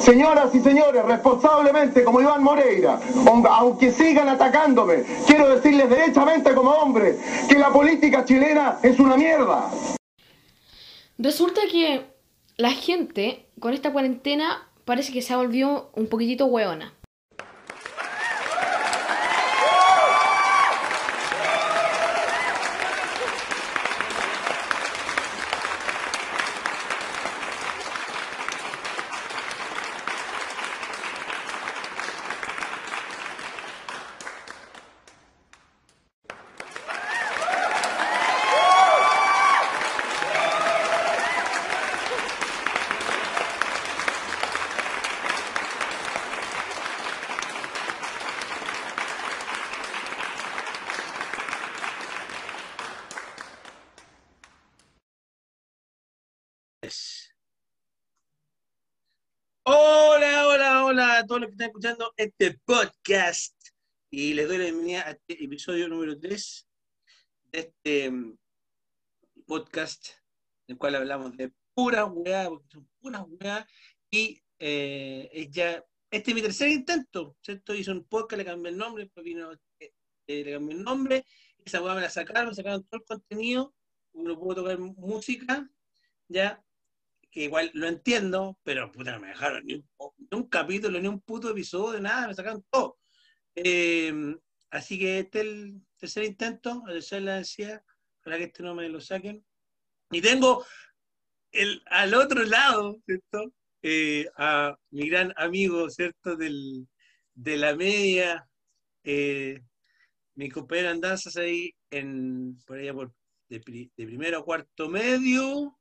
señoras y señores, responsablemente como Iván Moreira, aunque sigan atacándome, quiero decirles derechamente como hombre que la política chilena es una mierda. Resulta que la gente con esta cuarentena parece que se ha volvido un poquitito hueona. todos los que están escuchando este podcast. Y les doy la bienvenida a este episodio número 3 de este mm, podcast en el cual hablamos de pura weá, porque son puras weá, y eh, ya, este es mi tercer intento, ¿cierto? Hice un podcast, le cambié el nombre, después vino, eh, eh, le cambié el nombre, esa weá me la sacaron, me sacaron todo el contenido, no puedo tocar música, ya, que igual lo entiendo, pero puta, no me dejaron ni un, capítulo, ni un puto episodio, nada, me sacaron todo. Eh, así que este es el tercer intento, la decía, para que este no me lo saquen. Y tengo el, al otro lado, ¿cierto? Eh, a mi gran amigo, ¿cierto? Del, de la media, eh, mi compañero andanzas ahí en, por allá por, de, de primero a cuarto medio,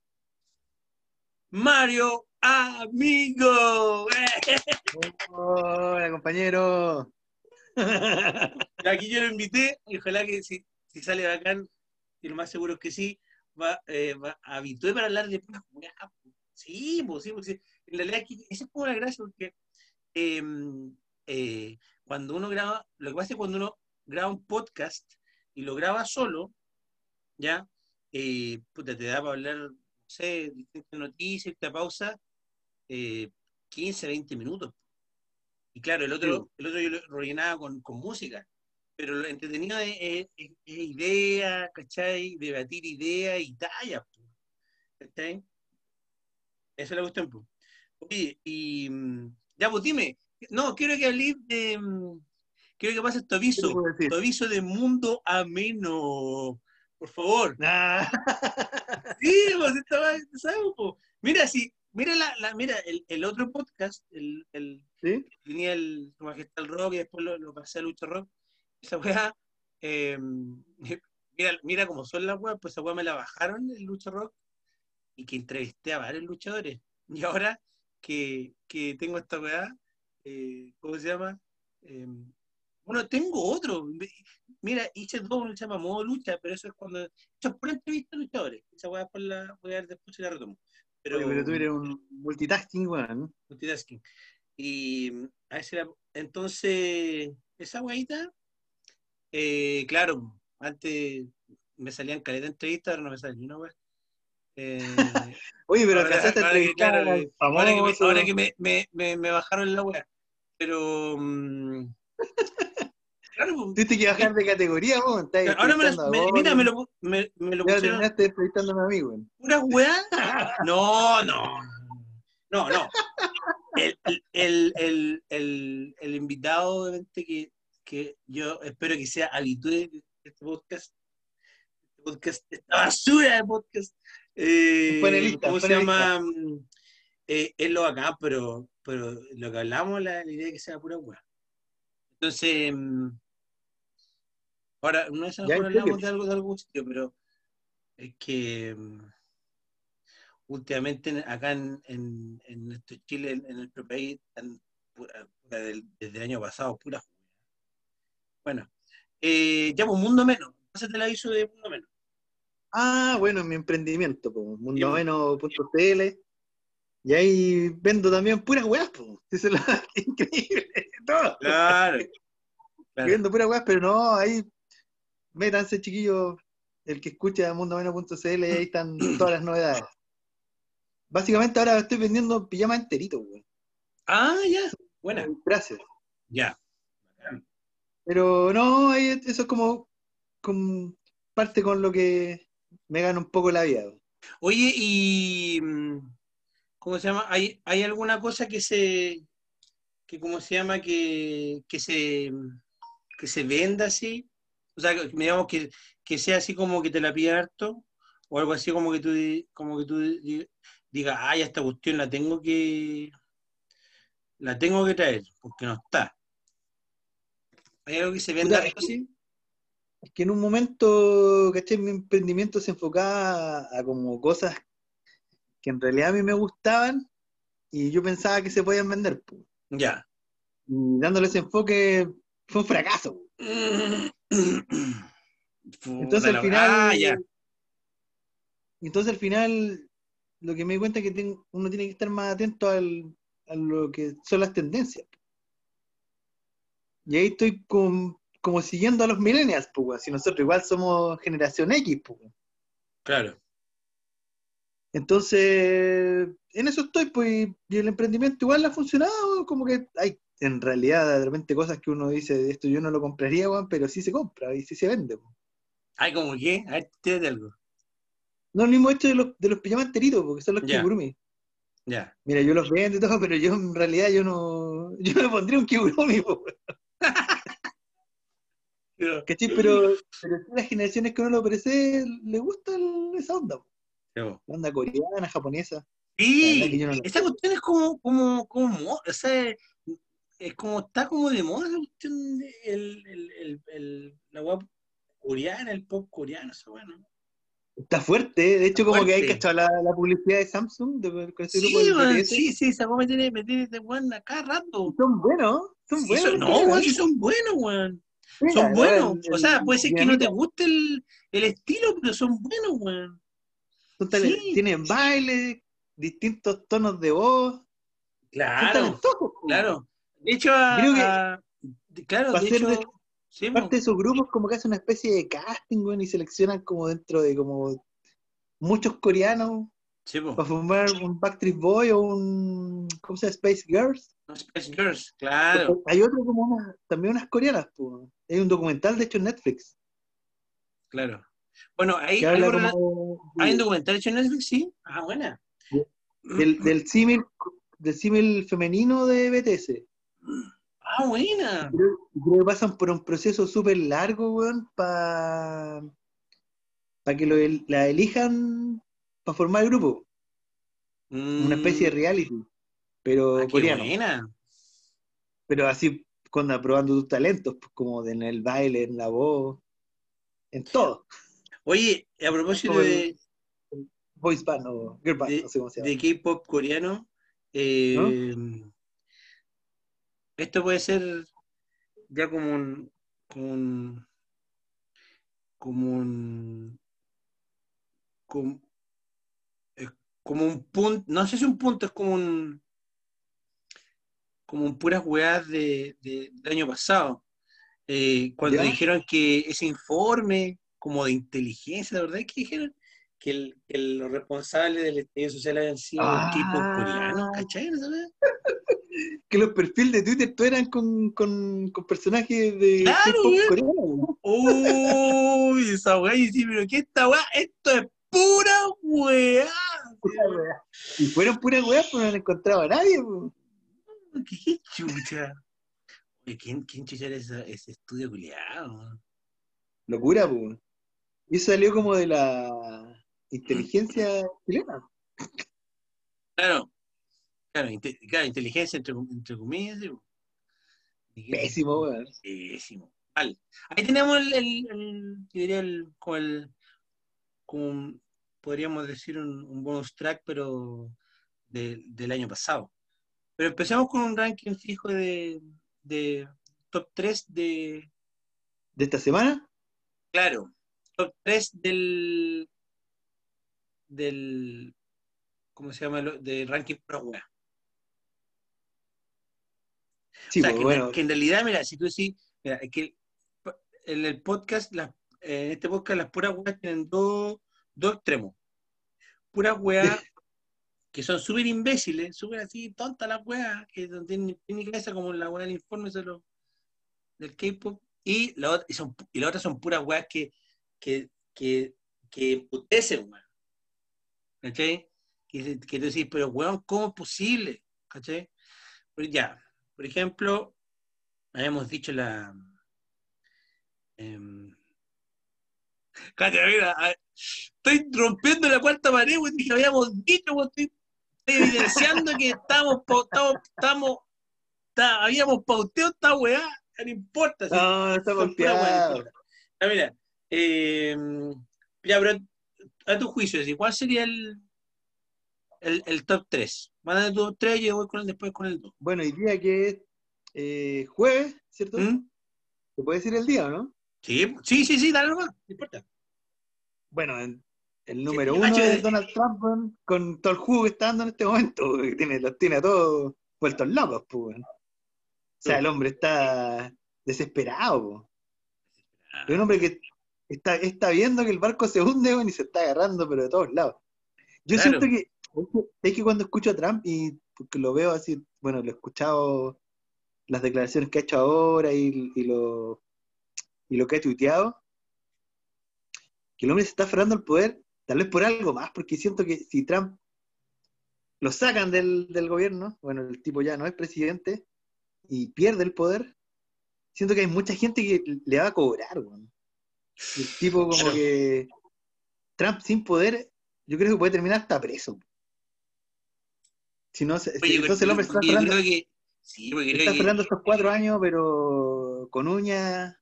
Mario Amigo. Hola, compañero. Aquí yo lo invité y ojalá que si, sale bacán, y lo más seguro es que sí, va, eh, va habitué para hablar de puras Sí, pues sí, pues En realidad, esa es como la gracia, porque em, eh, cuando uno graba, lo que pasa es que cuando uno graba un podcast y lo graba solo, ya, eh, puta, te da para hablar sé, distintas noticias, esta pausa, 15, eh, 20 minutos. Y claro, el otro, el otro yo lo rellenaba con, con música, pero lo entretenido es, es, idea, ¿cachai? Debatir ideas y talla, ¿cachai? Esa es la cuestión, pues. Oye, y mm, ya, pues dime, no, quiero que hables de, mm, quiero que pases tu aviso, tu aviso de mundo ameno, por favor. Ah. Sí, pues estaba, ¿sabes? Mira, sí, mira la, mira, el, otro podcast, el, el tenía el Su Majestad Rock y después lo, pasé a Lucha Rock. Esa weá, em, mira, mira cómo son las weas, pues esa weá me la bajaron el Lucha Rock y que entrevisté a varios luchadores. Y ahora que, que tengo esta weá, eh, ¿cómo se llama? Em, bueno, tengo otro. Mira, hice dos, uno se llama modo lucha, pero eso es cuando. Eso es por entrevista de luchadores. Esa a, por la, voy a ver después y la retomo. Pero, pero tú eres un multitasking, weón. ¿no? Multitasking. Y a ese entonces, esa guayita, eh, claro, antes me salían caleta de entrevistas, ahora no me salen ni una weá. Eh, Oye, pero ahora, ahora, ahora, que, claro, ahora que, me, ahora que me, me, me, bajaron la weá. Pero. Um, Claro, Tuviste que bajar de categoría, vos. Ahora me, lo, me mira, me lo, me, me lo ya pusieron. terminaste entrevistando a mi amigo. ¿Pura weá? No, no. No, no. El, el, el, el, el invitado, obviamente, que, que yo espero que sea habitué de este podcast. Este podcast, esta basura de podcast. Eh, panelista, ¿Cómo se llama? Eh, es lo acá, pero, pero lo que hablamos, la, la idea es que sea pura weá. Entonces, Ahora, no es a hablamos de algo de algún sitio, pero es que mm, últimamente acá en, en, en Chile, en, nuestro país, desde el año pasado, pura Bueno, eh, llamo pues, Mundo Menos. Pásate la aviso de Mundo Menos. Ah, bueno, mi emprendimiento, pues, mundomenos.cl. Y ahí vendo también puras weas, pues. Eso es lo increíble. Todo. Claro. claro. Vendo puras weas, pero no, ahí métanse, chiquillos, el que escucha mundomeno.cl, ahí están todas las novedades. Básicamente ahora estoy vendiendo pijama enterito, güey. Ah, ya. Buena. Gracias. Ya. Pero no, eso es como, como parte con lo que me gana un poco la vida. Oye, y mm, ¿cómo se llama? ¿Hay, hay alguna cosa que se que cómo se llama que, que se que se venda así? O sea, digamos que, que sea así como que te la pida harto, o algo así como que tú como que tú di- digas, ay, esta cuestión la tengo que la tengo que traer, porque no está. ¿Hay algo que se venda así? Es que en un momento, ¿cachai? Mi emprendimiento se enfocaba a, como cosas que en realidad a mí me gustaban y yo pensaba que se podían vender. Ya. Y dándole ese enfoque fue un fracaso. Entonces al final, Ah, ya. entonces al final lo que me di cuenta es que uno tiene que estar más atento al- a lo que son las tendencias. Y ahí estoy con- como siguiendo a los millennials, pues, si nosotros igual somos generación X, pues. Claro. Entonces, en eso estoy, pues, y el emprendimiento igual ha funcionado, como que hay en realidad de repente cosas que uno dice, esto yo no lo compraría, weón, pero sí se compra y sí se vende. weón. Ay, como que, a ver, tírate algo. No el mismo hecho de los, de los pijamas enteritos, porque son los Ya. kigurumi. Ya. Mira, yo los vendo y todo, pero yo en realidad yo no, yo no me pondría un kigurumi, weón, ¿cachai? Pero, pero sí las generaciones que uno lo ofrece, le gusta el- esa onda, po. pero- la onda coreana, japonesa. Sí, no esta cuestión es como, como, como, mo- o sea, es como, está como de moda el, el, el, el- la web coreana, el pop coreano, eso bueno. Está fuerte, de hecho, Está como que hay fuerte. cachado la, la publicidad de Samsung de, con este Sí, grupo de sí, sí, esa me tiene, me tiene de weón acá rato. Son buenos, son Sí, buenos. son- no, weón. sí son buenos, weón. Mira, Son buenos. O sea, puede ser que no te guste el, el estilo, pero son buenos, weón. sí. Tienen baile, distintos tonos de voz. Claro, claro. De hecho, a- Creo que a- claro, de ser hecho, de- sí, po. Parte de esos grupos como que hacen una especie de casting, weón, y seleccionan como dentro de como muchos coreanos Sí, para formar un Backstreet Boy o un, ¿cómo se llama? Space Girls. Los Spice Girls, claro. Hay otro como unas, también unas coreanas, po. Hay un documental, de hecho, en Netflix. Claro. Bueno, hay, algo rela- como hay un documental hecho en Netflix, sí. Ah, buena. del, del símil del símil femenino de BTS. Ah, buena. Creo, creo que pasan por un proceso súper largo, weón, para que lo, la elijan para formar el grupo. Una especie de reality, pero Mm, ah, coreano. buena. Pero así, cuando probando tus talentos, pues, como en el baile, en la voz, en todo. Oye, a propósito de, Voice band o girl band, de, no sé cómo se llama. de K-pop coreano, eh, esto puede ser ya como un, como un, como un, como, es como un punto, no sé si un punto, es como un, como un puras weas de, de- del año pasado. Eh, cuando ¿Ya? dijeron que ese informe como de inteligencia, ¿la verdad es que dijeron? Que, el, que los responsables del estallido social habían sido Ah. tipos coreanos, ¿cachai? ¿No sabes? Que los perfiles de Twitter todos eran con, con, con personajes de Claro, K-pop weón. coreano. weón. Uy, esa weá, y sí, pero ¿qué esta weá? Esto es pura weá. Y fueron puras weas, pues no han encontrado a nadie. pues. ¿Qué chucha? Oye, ¿quién, quién chucha era ese estudio culiado? Locura, pues. Y eso salió como de la inteligencia chilena. Claro, claro, inte- claro, inteligencia entre, entre comillas. Pésimo, weón. Pésimo. Vale. Ahí tenemos el, el, el- yo diría el, como el, como podríamos decir un, un bonus track, pero de- del año pasado. Pero empecemos con un ranking fijo de, de top 3 de, ¿De esta semana? claro, top 3 del, del, ¿cómo se llama? Lo- De ranking pro wea. Sí, o sea, pues que, bueno. que en realidad, mira, si tú decís, mira, es que en el podcast, las- en este podcast, las puras weas tienen dos, dos extremos. Puras weas que son súper imbéciles, súper así, tontas las weas, que no tienen ni cabeza como la wea del informe los, del K-pop. Y la, otra, y, son, y la otra son puras weas que, que, que, que emputecen, weón. ¿Cachai? Que, que tú decís, pero weón, ¿cómo es posible? ¿Cachai? Pero ya, por ejemplo, habíamos dicho la. Eh, mira, estoy rompiendo la cuarta pared, weón, que habíamos dicho, estoy, evidenciando que estamos, estamos, estamos, habíamos pauteado esta weá, no importa. no, está golpeado. Ah, mira, eh, ya, pero a tu juicio, ¿cuál sería el, el, el top 3? Van a tu top 3 y yo voy con el, después con el 2. Bueno, el día que es eh, jueves, ¿cierto? ¿Mm? ¿Se puede decir el día o no? Sí, sí, sí, sí, dale nomás, no importa. Bueno, el, el número uno es Donald Trump con todo el jugo que está dando en este momento, que tiene, los tiene a todos vueltos locos, pues. O sea, el hombre está desesperado. po. Es un hombre que está, está viendo que el barco se hunde y se está agarrando, pero de todos lados. Yo Claro. siento que es que cuando escucho a Trump y porque lo veo así, bueno, lo he escuchado las declaraciones que ha hecho ahora y, y lo, y lo que ha tuiteado, que el hombre se está aferrando al poder, tal vez por algo más, porque siento que si Trump lo sacan del, del gobierno, bueno, el tipo ya no es presidente y pierde el poder, siento que hay mucha gente que le va a cobrar, weón. El tipo como que Trump sin poder, yo creo que puede terminar hasta preso. Si no, entonces el hombre está. Sí, creo está que. aferrando estos cuatro años, pero con uñas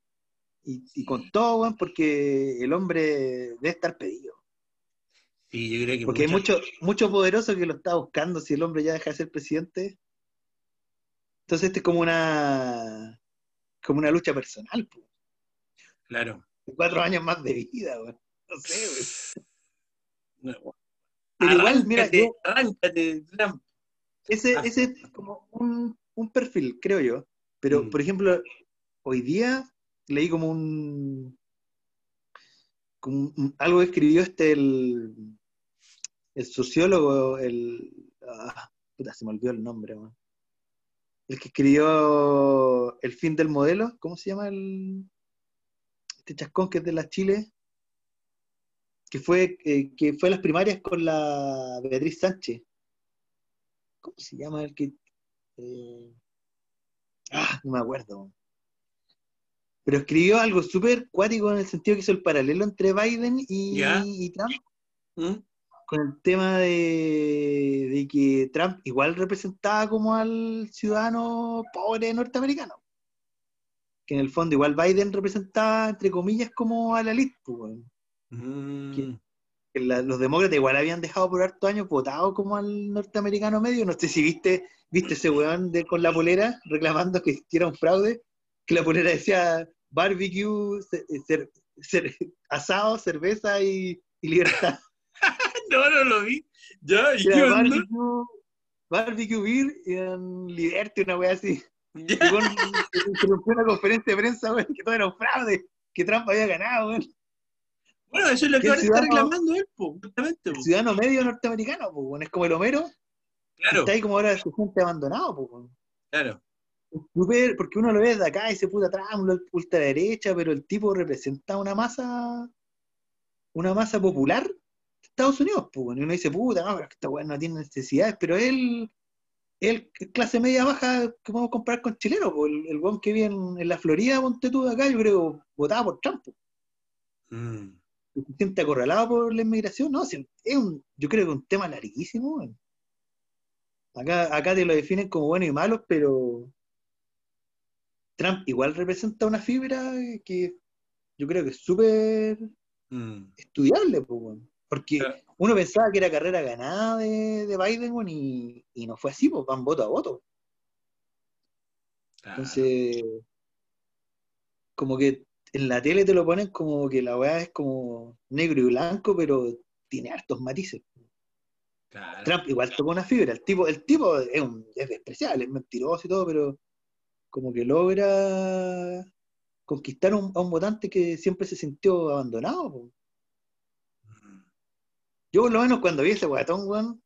y, y con todo, porque el hombre debe estar pedido. Sí, yo creo que. Porque hay mucho, mucho poderoso que lo está buscando si el hombre ya deja de ser presidente. Entonces este es como una como una lucha personal, po. Claro. Cuatro años más de vida, weón. No sé. No. Pero igual, mira, yo- arráncate, Trump. Ese, Ah. ese es como un, un perfil, creo yo. Pero, Mm. por ejemplo, hoy día leí como un, como un- algo que escribió este el, el sociólogo, el ah, puta, se me olvidó el nombre, weón. El que escribió El fin del modelo, ¿cómo se llama el este chascón que es de la Chile? Que fue, eh, que fue a las primarias con la Beatriz Sánchez. ¿Cómo se llama el que.? eh, Ah, no me acuerdo. Pero escribió algo súper cuático en el sentido que hizo el paralelo entre Biden y Trump ¿Mm? con el tema de, de que Trump igual representaba como al ciudadano pobre norteamericano. Que en el fondo igual Biden representaba, entre comillas, como a la elite. pues. Mm. que la- los demócratas igual habían dejado por hartos años votado como al norteamericano medio. No sé si viste, viste ese weón de, con la polera reclamando que era un fraude, que la polera decía barbecue, cer- cer- asado, cerveza y, y libertad. No, no lo vi. Ya, y barbecue, barbecue beer y en liberty, una wea así. Y weón, interrumpió una conferencia de prensa, weón, que todo era un fraude, que Trump había ganado, weón. Bueno, eso es lo que ahora está reclamando él, po, justamente. po. El ciudadano medio norteamericano, weón, es como el Homero, Claro, está ahí como ahora su gente abandonado, weón. claro. Porque uno lo ve de acá y se puta Trump, la ultraderecha, pero el tipo representa una masa, una masa popular de Estados Unidos, pues, y uno dice, puta, no, pero esta weá no tiene necesidades, pero él, es clase media baja que podemos comparar con chileno, el, el que vive en, en la Florida, ponte tú acá, yo creo, votaba por Trump, Mm. se siente acorralado por la inmigración, no, es un, yo creo que es un tema larguísimo. Acá, acá te lo definen como buenos y malos, pero Trump igual representa una fibra que yo creo que es súper Mm. estudiable, porque. Uno pensaba que era carrera ganada de, de Biden y, y no fue así, pues van voto a voto. Claro. Entonces, como que en la tele te lo ponen como que la weá es como negro y blanco, pero tiene hartos matices. Claro. Trump igual tocó una fibra. El tipo, el tipo es, un, es despreciable, es mentiroso y todo, pero como que logra conquistar un- a un votante que siempre se sintió abandonado. po. Yo por lo menos cuando vi ese guatón, weón,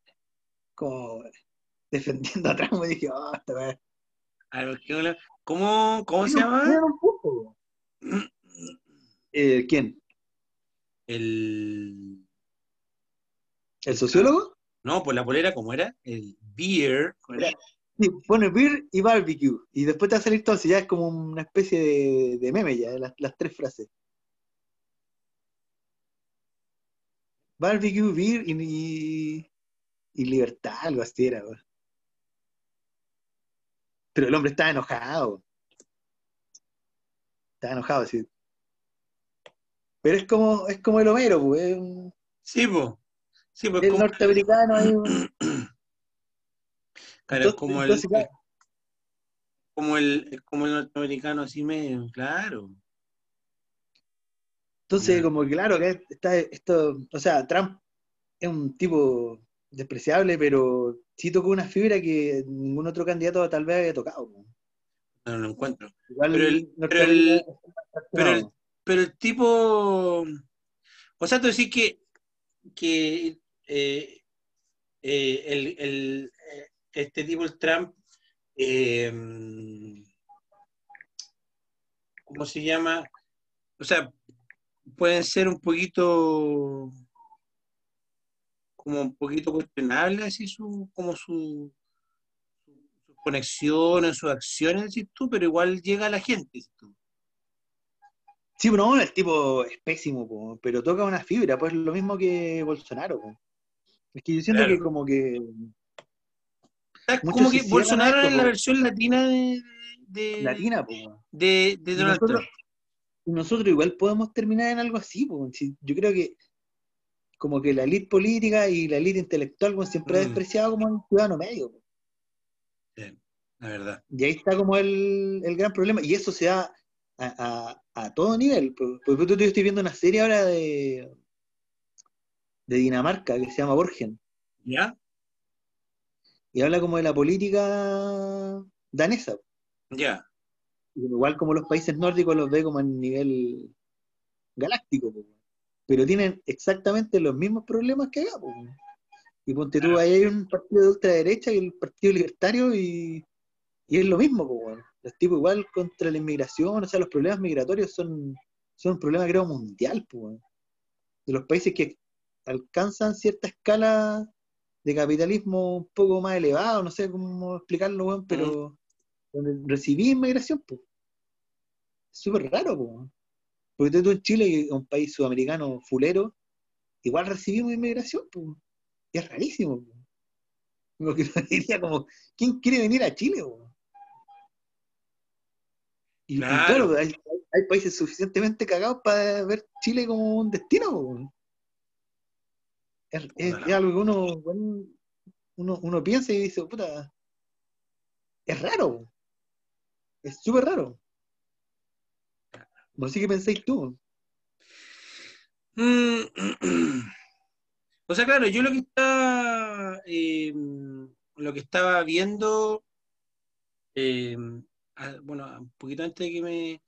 como defendiendo a Trump, y dije, oh, esta ¿qué- ¿Cómo, cómo se llama? Eh, ¿Quién? El. ¿El sociólogo? No, pues la polera, ¿cómo era? El beer. ¿cómo era? Sí, pone beer y barbecue. Y después te va a salir todo, así ya es como una especie de, de meme ya, las, las tres frases. Barbecue, beer y, y, y libertad, algo así era. weón. Pero el hombre estaba enojado. Estaba enojado, sí. Pero es como, es como el Homero, pues, Sí, pues. Sí, pues el como, norteamericano ahí. claro, entonces- como, el, entonces, claro. como, el, como el norteamericano así medio, claro. Entonces, como que claro, que está esto, o sea, Trump es un tipo despreciable, pero sí tocó una fibra que ningún otro candidato tal vez había tocado. No lo encuentro. Igual Pero el- pero el- está pero el- traccionado. Pero el tipo. O sea, tú decís que, que eh, eh, el, el, eh, este tipo, el Trump, eh, ¿cómo se llama? O sea, pueden ser un poquito como un poquito cuestionables así su, como su sus conexiones, sus acciones, decís tú, pero igual llega a la gente, tú. Sí, pero no, el tipo es pésimo, po, pero toca una fibra, pues lo mismo que Bolsonaro. po. Es que yo siento Claro. que como que Muchos como que Bolsonaro es la versión latina de, de, latina, po. de, Donald nosotros, Trump. Nosotros igual podemos terminar en algo así, po. Sí, yo creo que como que la elite política y la elite intelectual siempre ha Mm. despreciado como el ciudadano medio. Sí, la verdad. Y ahí está como el, el gran problema. Y eso se da a, a- a todo nivel. Por por ejemplo, yo estoy viendo una serie ahora de, de Dinamarca que se llama Borgen. ¿Ya? Y habla como de la política danesa. Ya. Igual como los países nórdicos los ve como a nivel galáctico. Pero tienen exactamente los mismos problemas que acá. Y ponte tú, ahí hay un partido de ultraderecha y el Partido Libertario y, y es lo mismo. Los tipos igual contra la inmigración, o sea, los problemas migratorios son, son un problema creo mundial. De los países que alcanzan cierta escala de capitalismo un poco más elevado, no sé cómo explicarlo, pero donde recibí inmigración, pues. Es súper raro, pues. Porque tú en Chile, un país sudamericano fulero, igual recibimos inmigración, pues. Y es rarísimo, pues. Como que uno diría como, ¿quién quiere venir a Chile, pues? Y y Claro. hay, hay países suficientemente cagados para ver Chile como un destino, pues. Es, es- es algo que uno, uno, uno piensa y dice, puta, es raro. Es súper raro. No sé qué pensáis tú. Mm, O sea, claro, yo lo que estaba, eh, lo que estaba viendo, eh, bueno, un poquito antes de que me,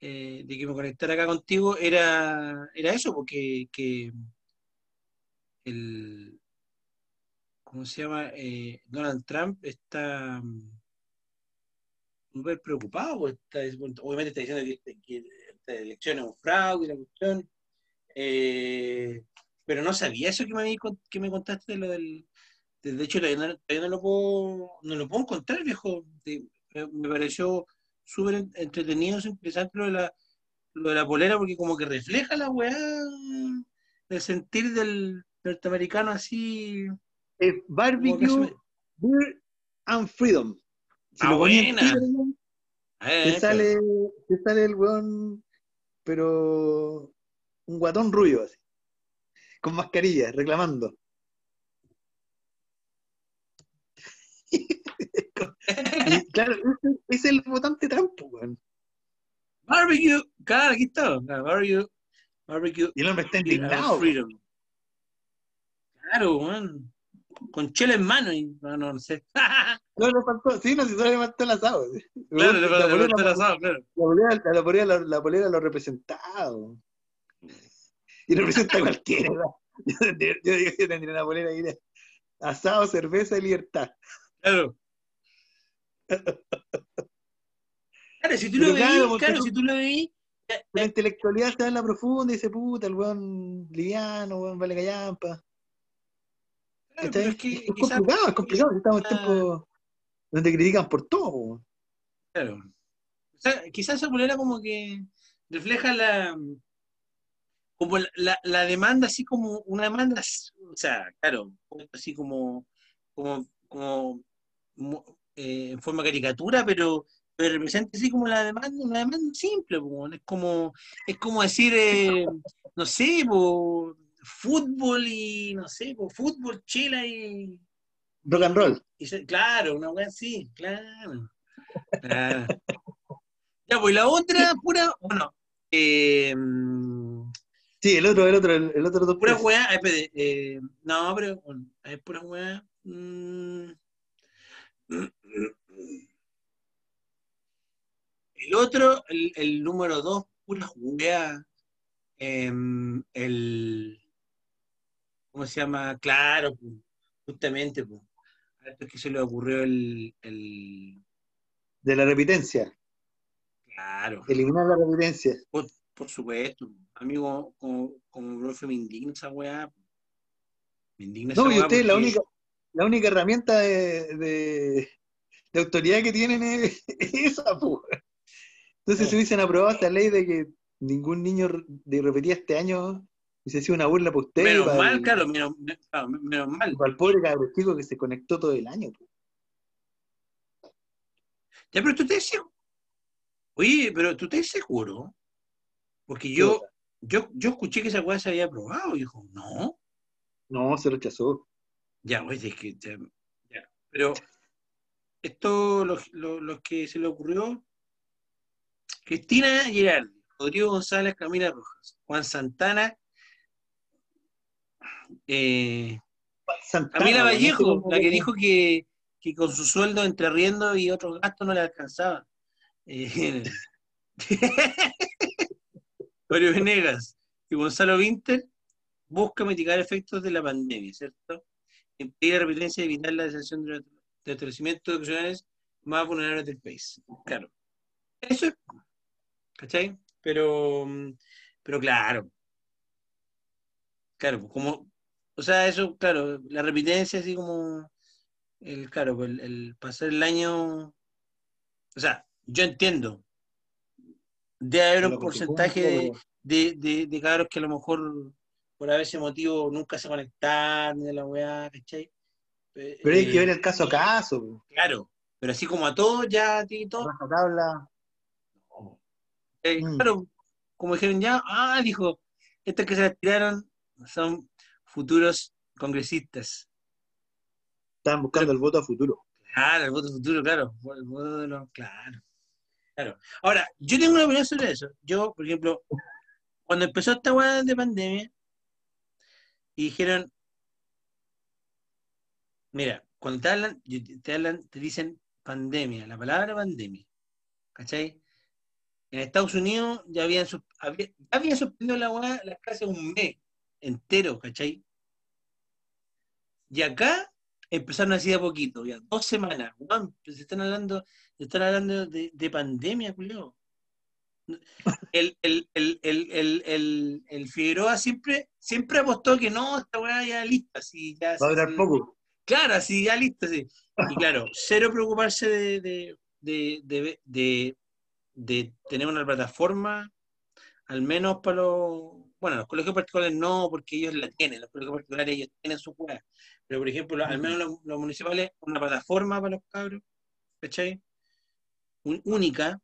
eh, de que me conectara acá contigo, era, era eso, porque que el, ¿cómo se llama? Donald Trump está súper preocupado, pues, está- obviamente está diciendo que, que esta elección es un fraude, la cuestión. Eh, pero no sabía eso que me, que me contaste de lo del. de- hecho, todavía no, todavía no lo puedo, no lo puedo encontrar, viejo. Me- pareció súper en- entretenido, interesante lo de, la, lo de la polera, porque como que refleja la weá, el sentir del norteamericano así. Barbecue, beer and freedom. Si Ah, lo Eh, te sale, te sale el weón, pero un guatón rubio así. Con mascarilla, reclamando. Y claro, ese es el votante trampo, weón. Barbecue, claro, aquí está. claro, barbecue, barbecue Y el hombre está indignado. Claro, weón. Con chela en mano y no, no, no sé. No, le faltó, sí, no, si solo le faltó el asado. Claro, le la, faltó- el asado, claro. la polera- la la polera lo representaba. Y representa a cualquiera. Yo, yo digo que tendría una polera ahí de, Asado, cerveza y libertad. Claro. Claro, si tú lo veís, claro, si tú lo veís. La intelectualidad se va en la profunda y dice, puta, el weón liviano, weón, vale callampa. Claro, pero es, que, es complicado, es complicado. Estamos en tiempos donde critican por todo. Claro. O sea, quizás esa polera como que refleja la como la, la, demanda así como una demanda, o sea, claro, así como como, como eh, en forma caricatura, pero, pero representa así como la demanda, una demanda simple, es como es como decir eh, no sé, fútbol y no sé, fútbol, chela y rock and roll. claro, una wea así, claro. Ya, pues la otra, pura, bueno, eh, Sí, el otro, el otro, el, otro. Pura weá, espérate, eh, no, pero, bueno, es pura weá. Mm, el otro, el, el número dos, pura weá. Em, el, ¿cómo se llama? Claro, justamente, pues. esto es que se le ocurrió el, el... De la repitencia. Claro. Eliminar la repitencia. Por, por supuesto. Amigo, como, como profe me indigna esa weá. Me indigna no, esa y usted, la única, la única herramienta de, de, de autoridad que tienen es, esa, pues. Entonces, se hubiesen aprobado esta ley de que ningún niño de repetía este año hubiese sido una burla para usted. Menos mal, claro, menos, menos, mal. Para el pobre cabrón chico que se conectó todo el año. Ya, pero tú te seguro. Oye, pero tú te seguro. Porque yo, yo, yo escuché que esa weá se había aprobado, y dijo, no. No, se rechazó. Ya, oye, es que. Ya, Pero esto, lo, que se le ocurrió, Cristina Gerardi, Rodrigo González, Camila Rojas, Juan Santana, eh, Camila Vallejo, la que dijo que, que, con su sueldo entre riendo y otros gastos no le alcanzaba. Eh, Mario Venegas y Gonzalo Winter busca mitigar efectos de la pandemia, ¿cierto? Impedir la repitencia y evitar la desacción de los establecimientos educacionales más vulnerables del país. Claro. Eso es. ¿Cachai? Pero, pero claro. Claro, como, o sea, eso, claro, la repitencia, así como, el, claro, el, el pasar el año, o sea, yo entiendo, Debe haber un porcentaje de, de, de, cabros que a lo mejor por ese motivo nunca se conectaron de la weá, ¿cachai? Pero hay que ver el caso a caso. Claro, pero así como a todos ya, a ti todo. tabla. Eh, mm. Claro, como dijeron ya, ah, dijo, estos que se retiraron son futuros congresistas. Estaban buscando el voto a futuro. Claro, el voto a futuro, claro. El voto de los, claro. Claro. Ahora, yo tengo una opinión sobre eso. Yo, por ejemplo, cuando empezó esta hueá de pandemia, y dijeron, mira, cuando te hablan, te hablan, te dicen pandemia, la palabra pandemia, ¿cachai? En Estados Unidos ya habían, había, habían suspendido la hueá las clases un mes entero, ¿cachai? Y acá empezaron así de a poquito, ya, dos semanas, se están hablando, se están hablando de, de pandemia, Julio. El, el, el, el, el, Figueroa siempre, siempre apostó que no, esta weá ya lista, si ya. Va a durar poco. Claro, así ya lista, sí. Y claro, cero preocuparse de, de, de, de, de tener una plataforma, al menos para los bueno, los colegios particulares no, porque ellos la tienen, los colegios particulares ellos tienen su juega. Pero, por ejemplo, al menos los, municipales, una plataforma para los cabros, ¿cachai? única,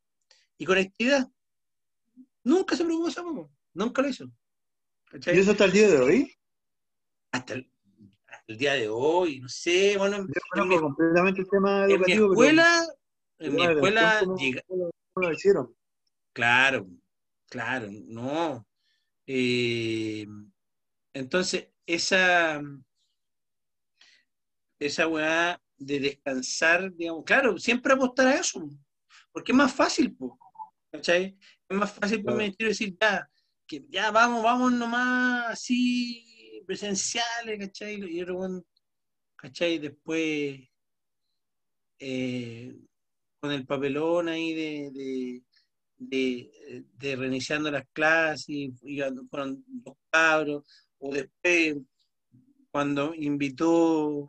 y conectividad. Nunca se preocupó eso, nunca lo hizo. ¿cachai? ¿Y eso hasta el día de hoy? Hasta el, día de hoy, no sé, bueno. en mi, completamente el tema educativo. En mi escuela, en mi escuela. lo hicieron? Claro, claro, no. Eh, entonces, esa, esa weá de descansar, digamos, claro, siempre apostar a eso, porque es más fácil, ¿cachai? Es más fácil para decir, ya, que ya vamos, vamos nomás así presenciales, ¿cachai? Y ¿cachai? Después, eh, con el papelón ahí de, de, de, reiniciando las clases, y, fueron los cabros, o después, cuando invitó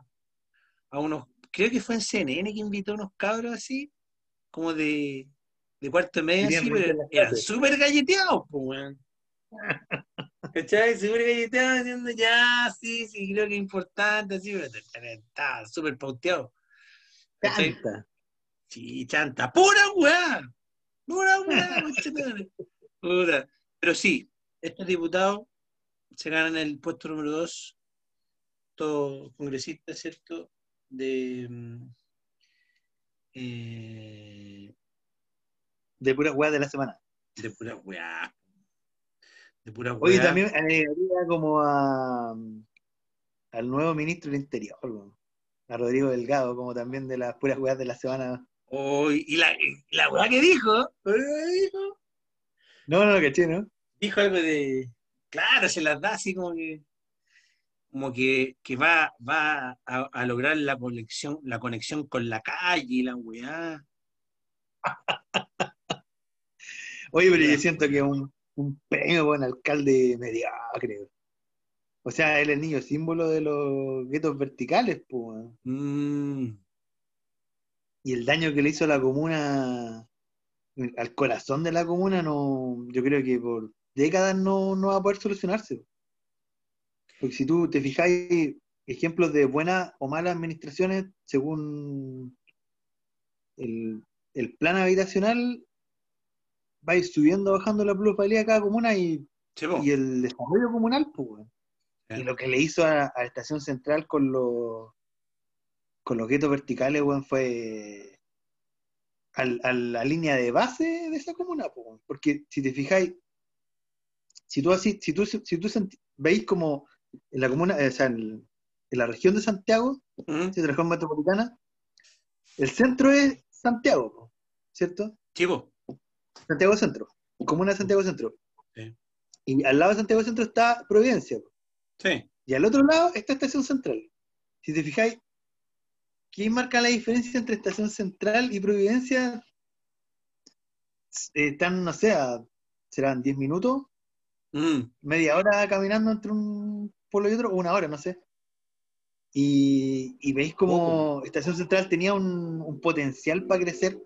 a unos, creo que fue en CNN que invitó a unos cabros así, como de, de cuarto de medio, así, pero eran súper galleteados, pues, ¿Cachai? Súper galleteados diciendo, ya, sí, sí, creo que es importante, así, pero está súper pauteado. Chanta. Sí, chanta. ¡Pura weá! ¡Pura weá! Pura. Pero sí, estos diputados se ganan el puesto número dos, todos congresistas, ¿cierto? De. Mm, eh, de pura weá de la semana. De pura weá. De pura weá. Oye, también agregaría como a, al nuevo ministro del Interior, a Rodrigo Delgado, como también de las puras weas de la semana. Uy, ¿y la, la weá que dijo? dijo? No, no, caché, ¿no? Dijo algo de. Claro, se las da así como que. Como que, que va, va a, a, lograr la conexión, la conexión con la calle y la weá. Oye, pero yo siento que es un, un premio buen alcalde mediocre. O sea, él es el niño símbolo de los guetos verticales, pues. Y el daño que le hizo a la comuna, al corazón de la comuna, no, yo creo que por décadas no, no va a poder solucionarse. Porque si tú te fijáis ejemplos de buenas o malas administraciones, según el, el plan habitacional, va a ir subiendo, bajando la plusvalía de cada comuna y, y el desarrollo comunal, pues, Y lo que le hizo a, la Estación Central con los con los guetos verticales, bueno, fue a, la línea de base de esa comuna, porque si te fijáis, si tú así, si tú, si tú veis como en la comuna, o sea, en, la región de Santiago, en la región metropolitana, el centro es Santiago, ¿cierto? Chivo. Santiago Centro, comuna de Santiago Centro. Y al lado de Santiago Centro está Providencia. Sí. Y al otro lado está Estación Central. Si te fijáis, ¿quién marca la diferencia entre Estación Central y Providencia? Están, no sé, serán 10 minutos, mm. media hora caminando entre un pueblo y otro, o una hora, no sé. Y, veis como oh. Estación Central tenía un, un potencial para crecer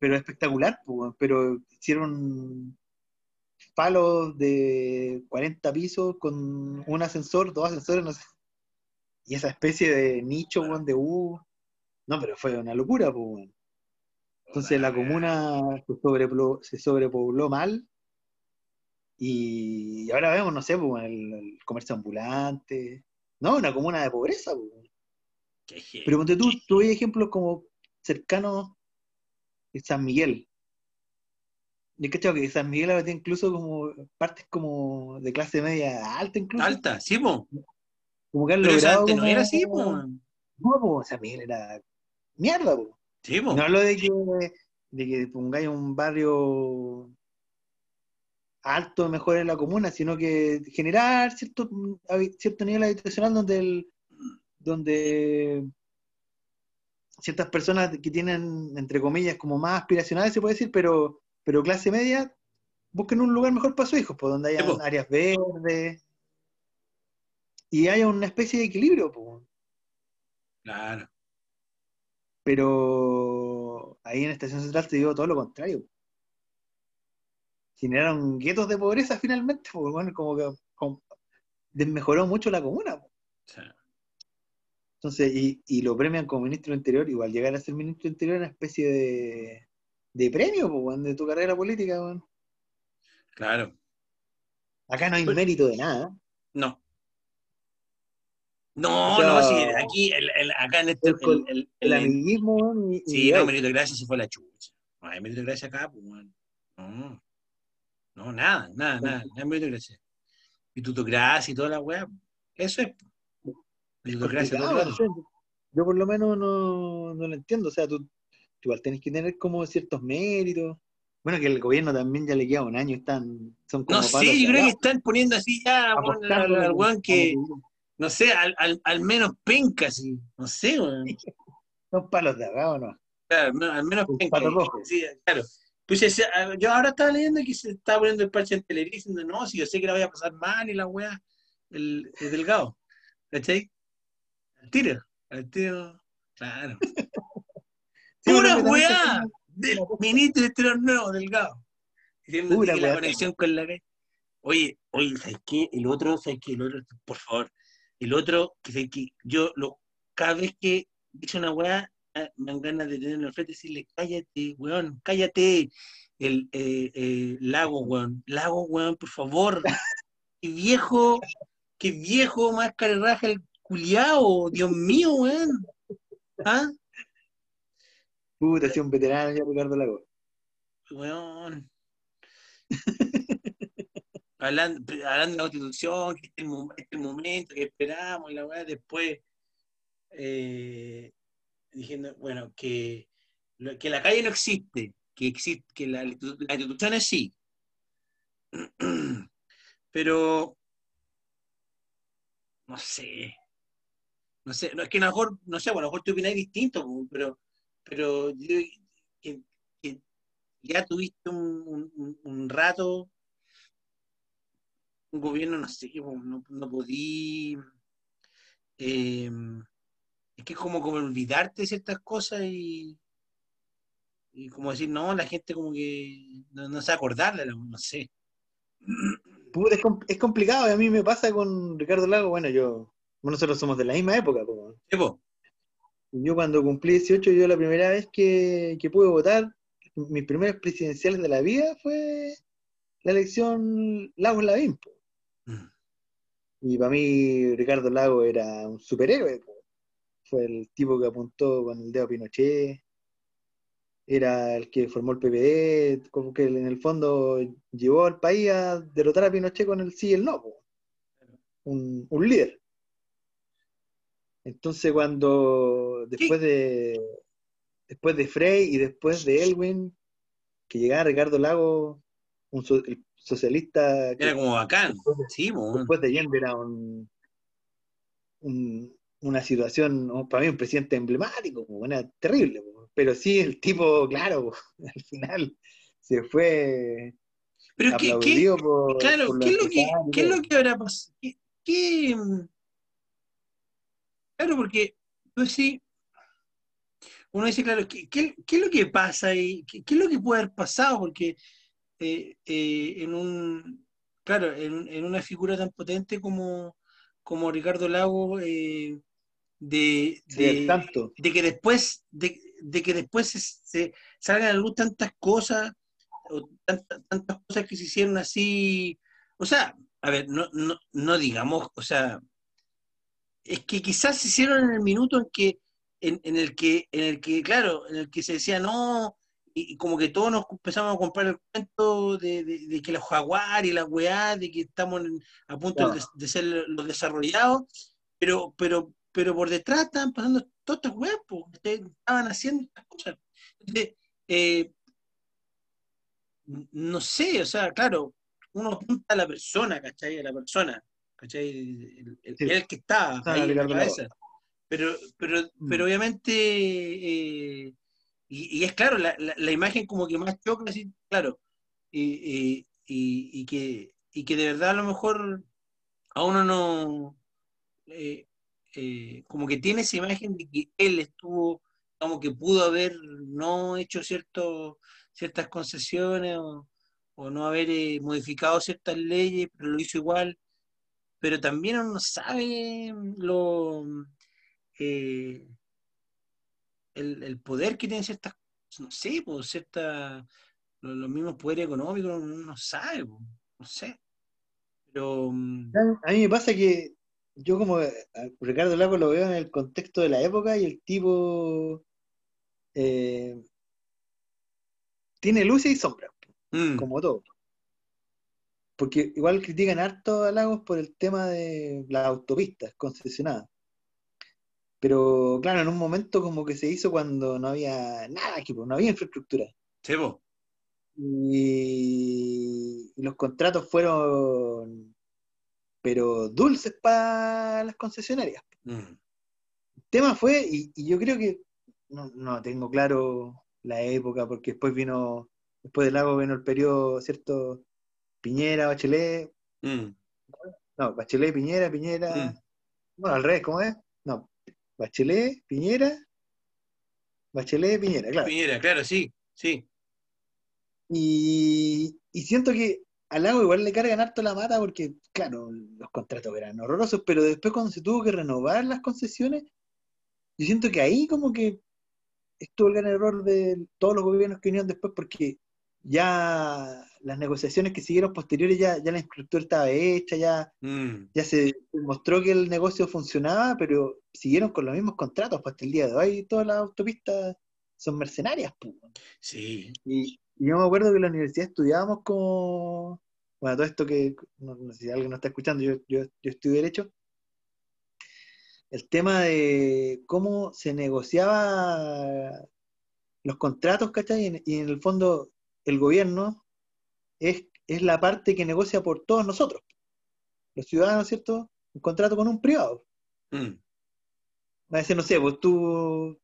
pero espectacular, pero hicieron palos de 40 pisos con un ascensor, dos ascensores, no sé. Y esa especie de nicho, de U. No, pero fue una locura, pues, Entonces la comuna se sobrepobló, se sobrepobló mal. Y ahora vemos, no sé, pues, el, comercio ambulante. No, una comuna de pobreza, pues. Pero ponte tú, tuve ejemplos como cercanos San Miguel. Yo creo que San Miguel ahora tiene incluso como partes como de clase media alta incluso. Alta, sí, po. Como que han logrado. no era así. No, po, San Miguel era mierda, po. Sí, po. No hablo de que, de que pongáis un barrio alto mejor en la comuna, sino que generar cierto, cierto nivel habitacional donde el, donde ciertas personas que tienen, entre comillas, como más aspiracionales, se puede decir, pero, pero clase media, busquen un lugar mejor para sus hijos, pues, donde haya áreas verdes y haya una especie de equilibrio. Pues. Claro. Pero ahí en Estación Central te digo todo lo contrario. Generaron guetos de pobreza finalmente, porque bueno, como que desmejoró mucho la comuna. Sí. Entonces, y, y, lo premian como ministro del Interior, igual llegar a ser ministro del Interior es una especie de, de premio pues, de tu carrera política. Claro. Acá no hay pues mérito de nada. No. No, no, sí, aquí, el, el, acá en este. El, el, el amiguismo. Sí, no, mérito de gracia se fue la chucha. No hay gracia acá, pues, bueno. No. No, nada, nada, nada. No hay de gracia. Y toda la weá. Eso es. Yo por lo menos no, no lo entiendo. O sea, tú, igual tenés que tener como ciertos méritos. Bueno, que el gobierno también ya le queda un año, están, son como No sé, yo creo que están poniendo así ya al, al que, no sé, al, al, al menos penca, sí. No sé, weón. Son palos de acá, ¿o no? Claro, no, al menos penca. Sí, claro. Pues ese- yo ahora estaba leyendo que se estaba poniendo el parche en televisión diciendo, no, si yo sé que la voy a pasar mal y la weá, el, el delgado. ¿Cachai? Al tiro, al tiro, claro. ¡Pura weá! Del ministro de Exterior nuevo, delgado. Diciendo que la conexión con la calle. Oye, oye, ¿sabes qué? El otro, ¿sabes qué? El otro, por favor. El otro, que sé que yo lo, cada vez que dice una weá, ah, me dan ganas de tenerlo al frente y decirle, cállate, weón, cállate. El eh, eh, lago, weón. Lago, weón, por favor. Qué viejo, qué viejo máscara de raja el culiao, Dios mío, weón. ¿Ah? Puta, sí, un veterano ya, Ricardo Lago. Weón. hablando, hablando de la constitución, que este es este es momento que esperamos, la weá, después eh, diciendo, bueno, que, que la calle no existe, que existe, que la, las instituciones sí. Pero no sé. No sé, no, es que a lo mejor, no sé, bueno, a lo mejor tú distinto, pero, pero ya tuviste un rato, un gobierno, no sé, no, no podí. eh, es que es como, como olvidarte de ciertas cosas y, y como decir, no, la gente como que no, no se va a acordar de la- no sé. Es, es complicado, y a mí me pasa con Ricardo Lago, bueno, yo, nosotros somos de la misma época, po. Sí. Yo cuando cumplí 18, yo la primera vez que, que pude votar, mis primeras presidenciales de la vida fue la elección Lagos Lavín. po. Mm. Y para mí Ricardo Lago era un superhéroe. Fue el tipo que apuntó con el dedo a Pinochet, era el que formó el PPD, como que en el fondo llevó al país a derrotar a Pinochet con el sí y el no. Un, un líder. Entonces cuando después de después de Frey y después de Elwin, que llegaba Ricardo Lago, un el socialista que Era como bacán. Sí, po. después de Allende era un, un- una situación, para mí un presidente emblemático, era terrible, pero sí el tipo, claro, al final se fue Pero ¿qué, qué, por, Claro, por ¿qué es, lo que, qué es lo que habrá pasado? ¿Qué, qué? Claro, porque pues sí, uno dice, claro, ¿qué, qué, qué es lo que pasa y qué es lo que puede haber pasado? Porque eh, eh, en un, claro, en, en una figura tan potente como, como Ricardo Lago, eh, de, de, tanto. de que después, de, de que después se, se salgan a la luz tantas cosas, o tantas, tantas cosas que se hicieron así, o sea, a ver, no, no, no digamos, o sea, es que quizás se hicieron en el minuto en que, en, en el que, en el que, claro, en el que se decía no, y, y como que todos nos empezamos a comprar el cuento de, de- de que los jaguares y la weá, de que estamos en- a punto de, de ser los desarrollados, pero, pero, pero por detrás estaban pasando weas, po, ustedes estaban haciendo estas cosas. Entonces, eh, no sé, o sea, claro, uno apunta a la persona, ¿cachai? A la persona, ¿cachai? El, el- Sí. el que está Ah, ahí en la cabeza. Pero, pero, Mm. pero obviamente, eh, y, es claro, la, la- imagen como que más choca, así, claro, y, y- que, y que de verdad a lo mejor a uno no, eh, eh, como que tiene esa imagen de que él estuvo, como que pudo haber no hecho cierto, ciertas concesiones o, no haber eh, modificado ciertas leyes, pero lo hizo igual. Pero también uno no sabe lo, eh, el, el poder que tienen ciertas cosas, no sé, pues cierta, los, los mismos poderes económicos, uno no sabe, pues, no sé. Pero mm, A mí me pasa que yo como a Ricardo Lago lo veo en el contexto de la época y el tipo eh, tiene luces y sombras, mm, como todo. Porque igual critican harto a Lagos por el tema de las autopistas concesionadas. Pero claro, en un momento como que se hizo cuando no había nada aquí, pues, no había infraestructura. sí, pues, Y, y los contratos fueron pero dulces para las concesionarias. Mm. El tema fue, y, y yo creo que, no, no tengo claro la época, porque después vino, después del lago vino el periodo, ¿cierto? Piñera, Bachelet, Mm. no, Bachelet, Piñera, Piñera, Mm. bueno, al revés, ¿cómo es? Bachelet, Piñera, Bachelet, Piñera, claro. Piñera, claro, sí, sí. Y, y siento que al lago igual le cargan harto la mata porque, claro, los contratos eran horrorosos, pero después cuando se tuvo que renovar las concesiones, yo siento que ahí como que estuvo el gran error de todos los gobiernos que vinieron después porque ya las negociaciones que siguieron posteriores ya, ya la infraestructura estaba hecha, ya, Mm. ya se mostró que el negocio funcionaba, pero siguieron con los mismos contratos pues, hasta el día de hoy. Todas las autopistas son mercenarias. Pues. Sí. Y, y yo me acuerdo que en la universidad estudiábamos como, bueno, todo esto que, no, no sé si alguien nos está escuchando, yo, yo, yo estudié Derecho, el tema de cómo se negociaba los contratos, ¿cachai? Y en, y en el fondo el gobierno es, es la parte que negocia por todos nosotros, los ciudadanos, ¿cierto? Un contrato con un privado. Mm. Va a decir, no sé, pues tú,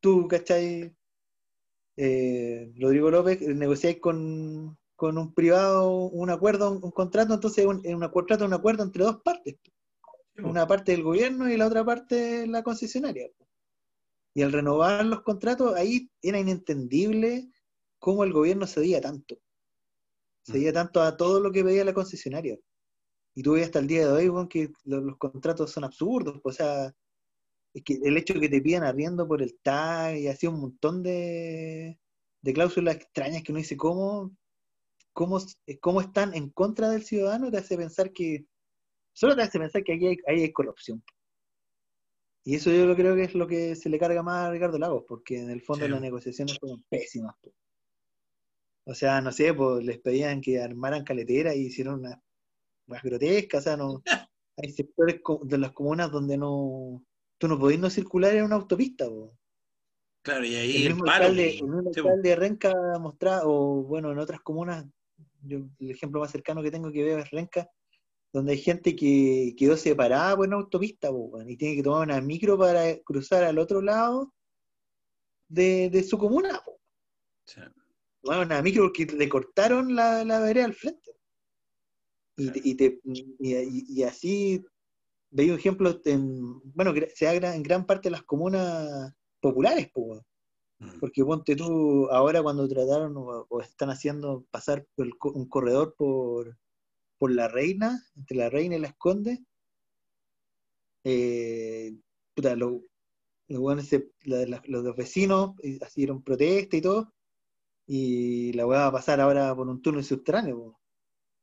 tú, ¿cachai? Eh, Rodrigo López, eh, negociáis con, con un privado un acuerdo, un, un contrato, entonces un, un contrato, un acuerdo entre dos partes. Una parte del gobierno y la otra parte la concesionaria. Y al renovar los contratos, ahí era inentendible cómo el gobierno cedía tanto. Cedía tanto a todo lo que pedía la concesionaria. Y tú ves hasta el día de hoy weón, que los, los contratos son absurdos. O sea, es que el hecho de que te pidan arriendo por el tag y así un montón de, de cláusulas extrañas que uno dice cómo, cómo, cómo están en contra del ciudadano, te hace pensar que, solo te hace pensar que aquí hay, ahí hay corrupción. Y eso yo creo que es lo que se le carga más a Ricardo Lagos, porque en el fondo Sí. las negociaciones fueron pésimas. po. O sea, no sé, pues les pedían que armaran caleteras y hicieron unas unas grotescas, o sea, no, hay sectores de las comunas donde no, tú no podés no circular en una autopista, po. Claro, y ahí El el mismo paro. alcalde, el mismo Sí, po. alcalde de Renca mostraba, o bueno, en otras comunas, yo, el ejemplo más cercano que tengo que veo es Renca, donde hay gente que quedó separada por una autopista, po, y tiene que tomar una micro para cruzar al otro lado de, de su comuna, po. Sí. Bueno, una micro porque le cortaron la, la vereda al frente. Y, y, te- y, y- así veía ejemplos en, bueno, se da en gran parte de las comunas populares. Mm. Porque ponte tú, ahora cuando trataron o, o están haciendo pasar por el un corredor por, por la reina, entre la reina y la esconde, eh, puta, lo- los, weones se- la- la- los vecinos eh, hicieron protesta y todo, y la weá va a pasar ahora por un túnel subterráneo. po.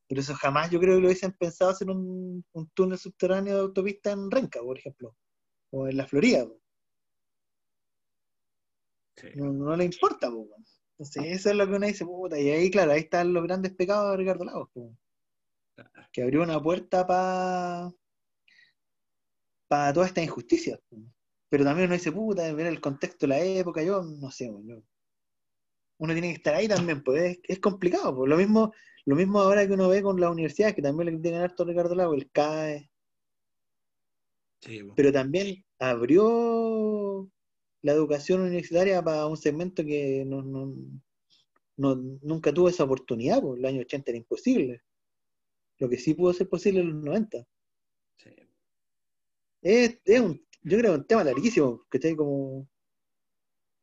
Pero eso jamás yo creo que lo hubiesen pensado hacer un, un túnel subterráneo de autopista en Renca, por ejemplo, o en la Florida. po. Sí. No, no le importa, po. Entonces, eso es lo que uno dice, puta, y ahí, claro, ahí están los grandes pecados de Ricardo Lagos, po. que abrió una puerta para para toda esta injusticia. Pero también uno dice, puta, ver el contexto de la época, yo no sé, yo- uno tiene que estar ahí también, pues es, es complicado, pues. Lo mismo, lo mismo ahora que uno ve con las universidades, que también le critican harto a Ricardo Lagos, el CAE, Sí, po. pero también abrió la educación universitaria para un segmento que no, no- no- nunca tuvo esa oportunidad, pues el año 80 era imposible. Lo que sí pudo ser posible en los 90. Sí. Es, es un, yo creo que es un tema larguísimo, que como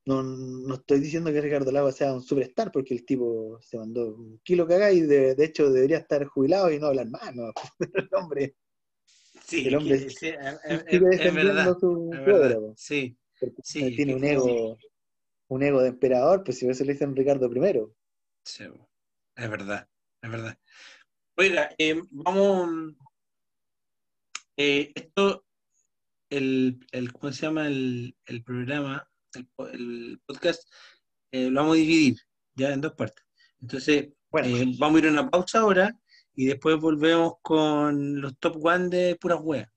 no, no estoy diciendo que Ricardo Lagos sea un superstar, porque el tipo se mandó un kilo cagá y de, de hecho debería estar jubilado y no hablar más, ¿no? el hombre Sí, El hombre que- sí, sigue es defendiendo verdad. su obra. Sí, Sí, tiene un ego, un ego de emperador, pues si eso le dicen Ricardo I. sí, es verdad, es verdad. Oiga, eh, vamos. eh, esto, el, el, ¿cómo se llama el, el programa, el, po- el podcast? eh, lo vamos a dividir ya en dos partes. Entonces, Bueno, eh, vamos a ir a una pausa ahora y después volvemos con los top one de puras weas,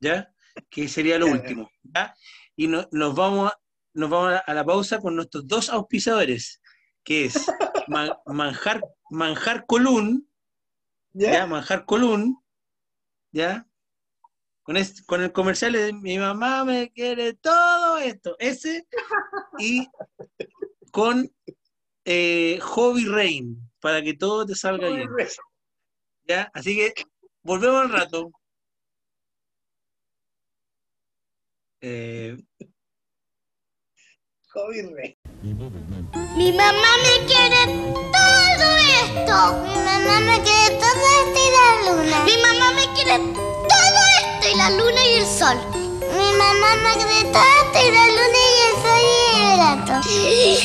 ¿ya? Que sería lo último, ¿ya? Y no- nos vamos a, nos vamos a- la pausa con nuestros dos auspiciadores, que es Ma- Manjar, Manjar Colún, ¿ya? Manjar Colún, ¿ya? Con, con el comercial de mi mamá me quiere todo esto, ese, y con eh, Hobby Rain, para que todo te salga bien. ¿Ya? Así que volvemos al rato. Eh... Hobby Rain. Mi mamá me quiere todo esto. Mi mamá me quiere todo esto y la luna. Mi mamá me quiere todo esto y la luna y el sol. Mamá y la luna y el sol y el.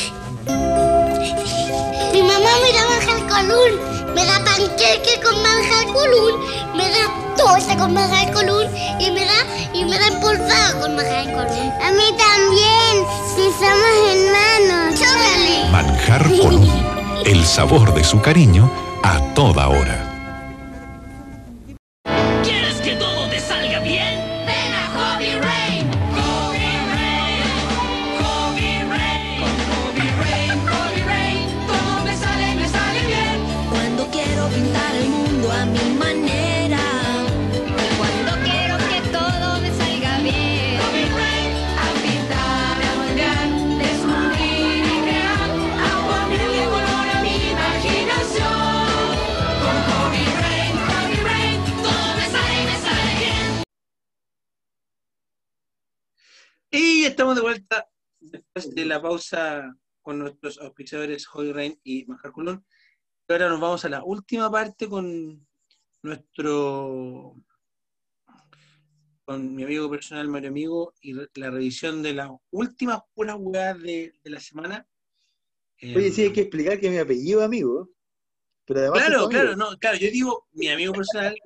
Mi mamá me da manjar colún. Me da panqueque con manjar colún. Me da torta con manjar colún. Y me da, y me da empolvado con manjar colún. A mí también, si somos hermanos. Manjar Colún, el sabor de su cariño a toda hora. Estamos de vuelta después de la pausa con nuestros auspiciadores Hoy Rain y Majar Colón. Ahora nos vamos a la última parte con nuestro con mi amigo personal Mario Amigo y la revisión de las últimas puras weas de, la semana. Oye, sí hay que explicar que mi apellido amigo. Pero además claro, claro, no, claro, yo digo mi amigo personal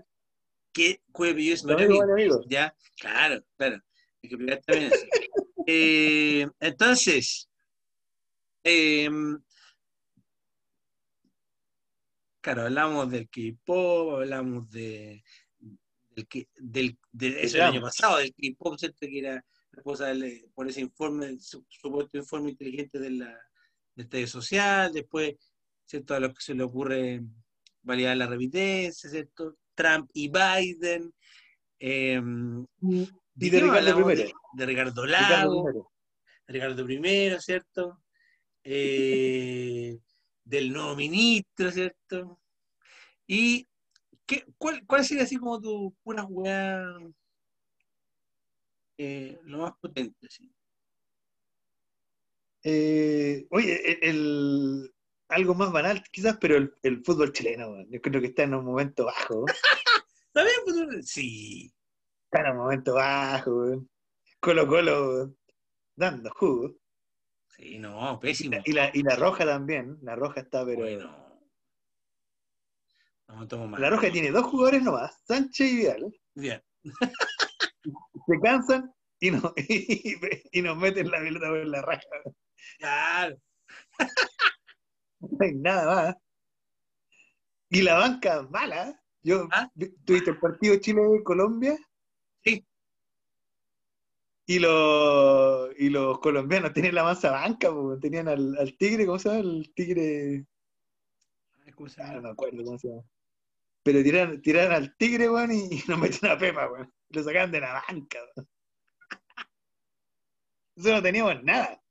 que mi es Mario amigo. Ya, claro, claro. Hay que explicar también eso. Eh, entonces, em, claro, hablamos del K-pop, hablamos de, del, de eso el año pasado, del K-pop, que era por ese informe, supuesto informe inteligente de la estadio social, después, ¿cierto? A lo que se le ocurre validar la revitencia, ¿cierto? Trump y Biden. Eh, y de Ricardo primero. De, Ricardo Lago. Ricardo primero, ¿cierto? Eh, del nuevo ministro, ¿cierto? ¿Y qué, cuál, cuál sería así como tu pura weá eh, lo más potente? ¿sí? Eh, oye, el, algo más banal quizás, pero el, fútbol chileno, yo creo que está en un momento bajo. ¿Está bien? Sí. Está en un momento bajo, Colo Colo, dando jugo. Sí, no, pésimo. Y la, y la roja también, la roja está, pero. Bueno. No, tomo La roja tiene dos jugadores nomás, Sánchez y Vidal. Bien. Se cansan y, no, y, nos meten la pelota por la raja. Claro. No hay nada más. Y la banca mala. Yo, ¿Ah? ¿Tuviste el partido Chile-Colombia? Y los, y los colombianos tenían la masa banca, tenían al, tigre, ¿cómo se llama? El tigre. ¿Cómo se llama? Ah, no me acuerdo cómo se llama. Pero tiraron, tiraron al tigre, weón, y nos metieron a Pepa, weón. Lo sacaban de la banca, weón. Eso no teníamos nada.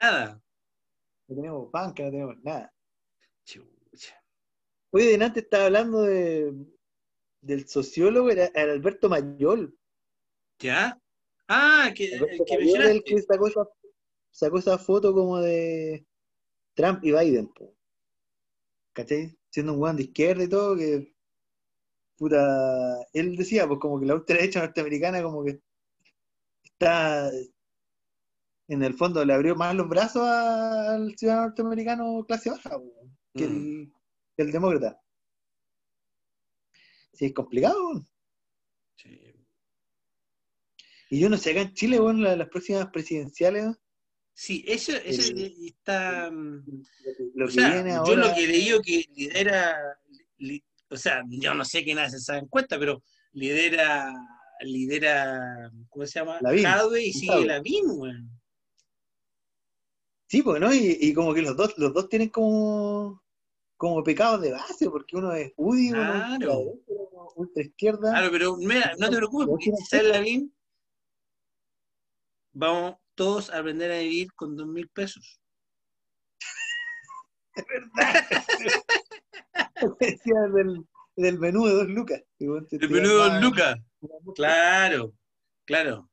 Nada. No teníamos banca, no teníamos nada. Chucha. Oye, delante estaba hablando de, del sociólogo, era, era Alberto Mayol. ¿Ya? Ah, que, que sacó, esa, sacó esa foto como de Trump y Biden, po. ¿cachai? Siendo un guan de izquierda y todo, que puta, él decía, pues como que la ultraderecha norteamericana como que está en el fondo le abrió más los brazos al ciudadano norteamericano clase baja que, el, mm. que el demócrata. Sí, es complicado. Y yo no sé, acá en Chile, bueno, las, próximas presidenciales. Sí, eso, eso está. Lo que viene ahora... Yo lo que leí que lidera. o sea, yo no sé quién hace esa encuesta, pero lidera. lidera ¿Cómo se llama? Jadwe y sigue la güey. Sí, pues, ¿no? Y, y, como que los dos, los dos tienen como, como pecados de base, porque uno es UDI, claro. uno es ultra izquierda. Claro, pero mira, no te preocupes, porque si sale Lavín, vamos todos a aprender a vivir con dos mil pesos. Es verdad. Decía del, del menú de dos lucas. El menú de dos lucas. Claro, claro.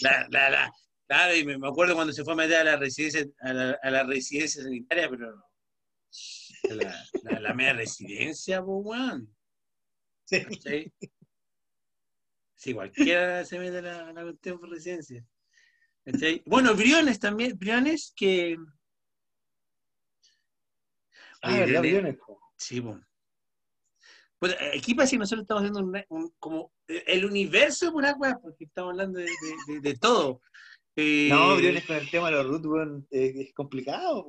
La, la, la, claro, y me, acuerdo cuando se fue a meter a la residencia, a la, a la residencia sanitaria, pero la, la, la media residencia, pues, Sí. ¿Sí? Sí, cualquiera se mete a la, la cuestión por residencia. ¿Cachai? Bueno, Briones también, Briones que. Ah, ¿verdad, Briones-? Sí, pues. Pues aquí parece que nosotros estamos haciendo un, un- como el universo de pura weá, porque estamos hablando de, de- de- de todo. Eh, No, Briones con el tema de los roots, weón, es, complicado.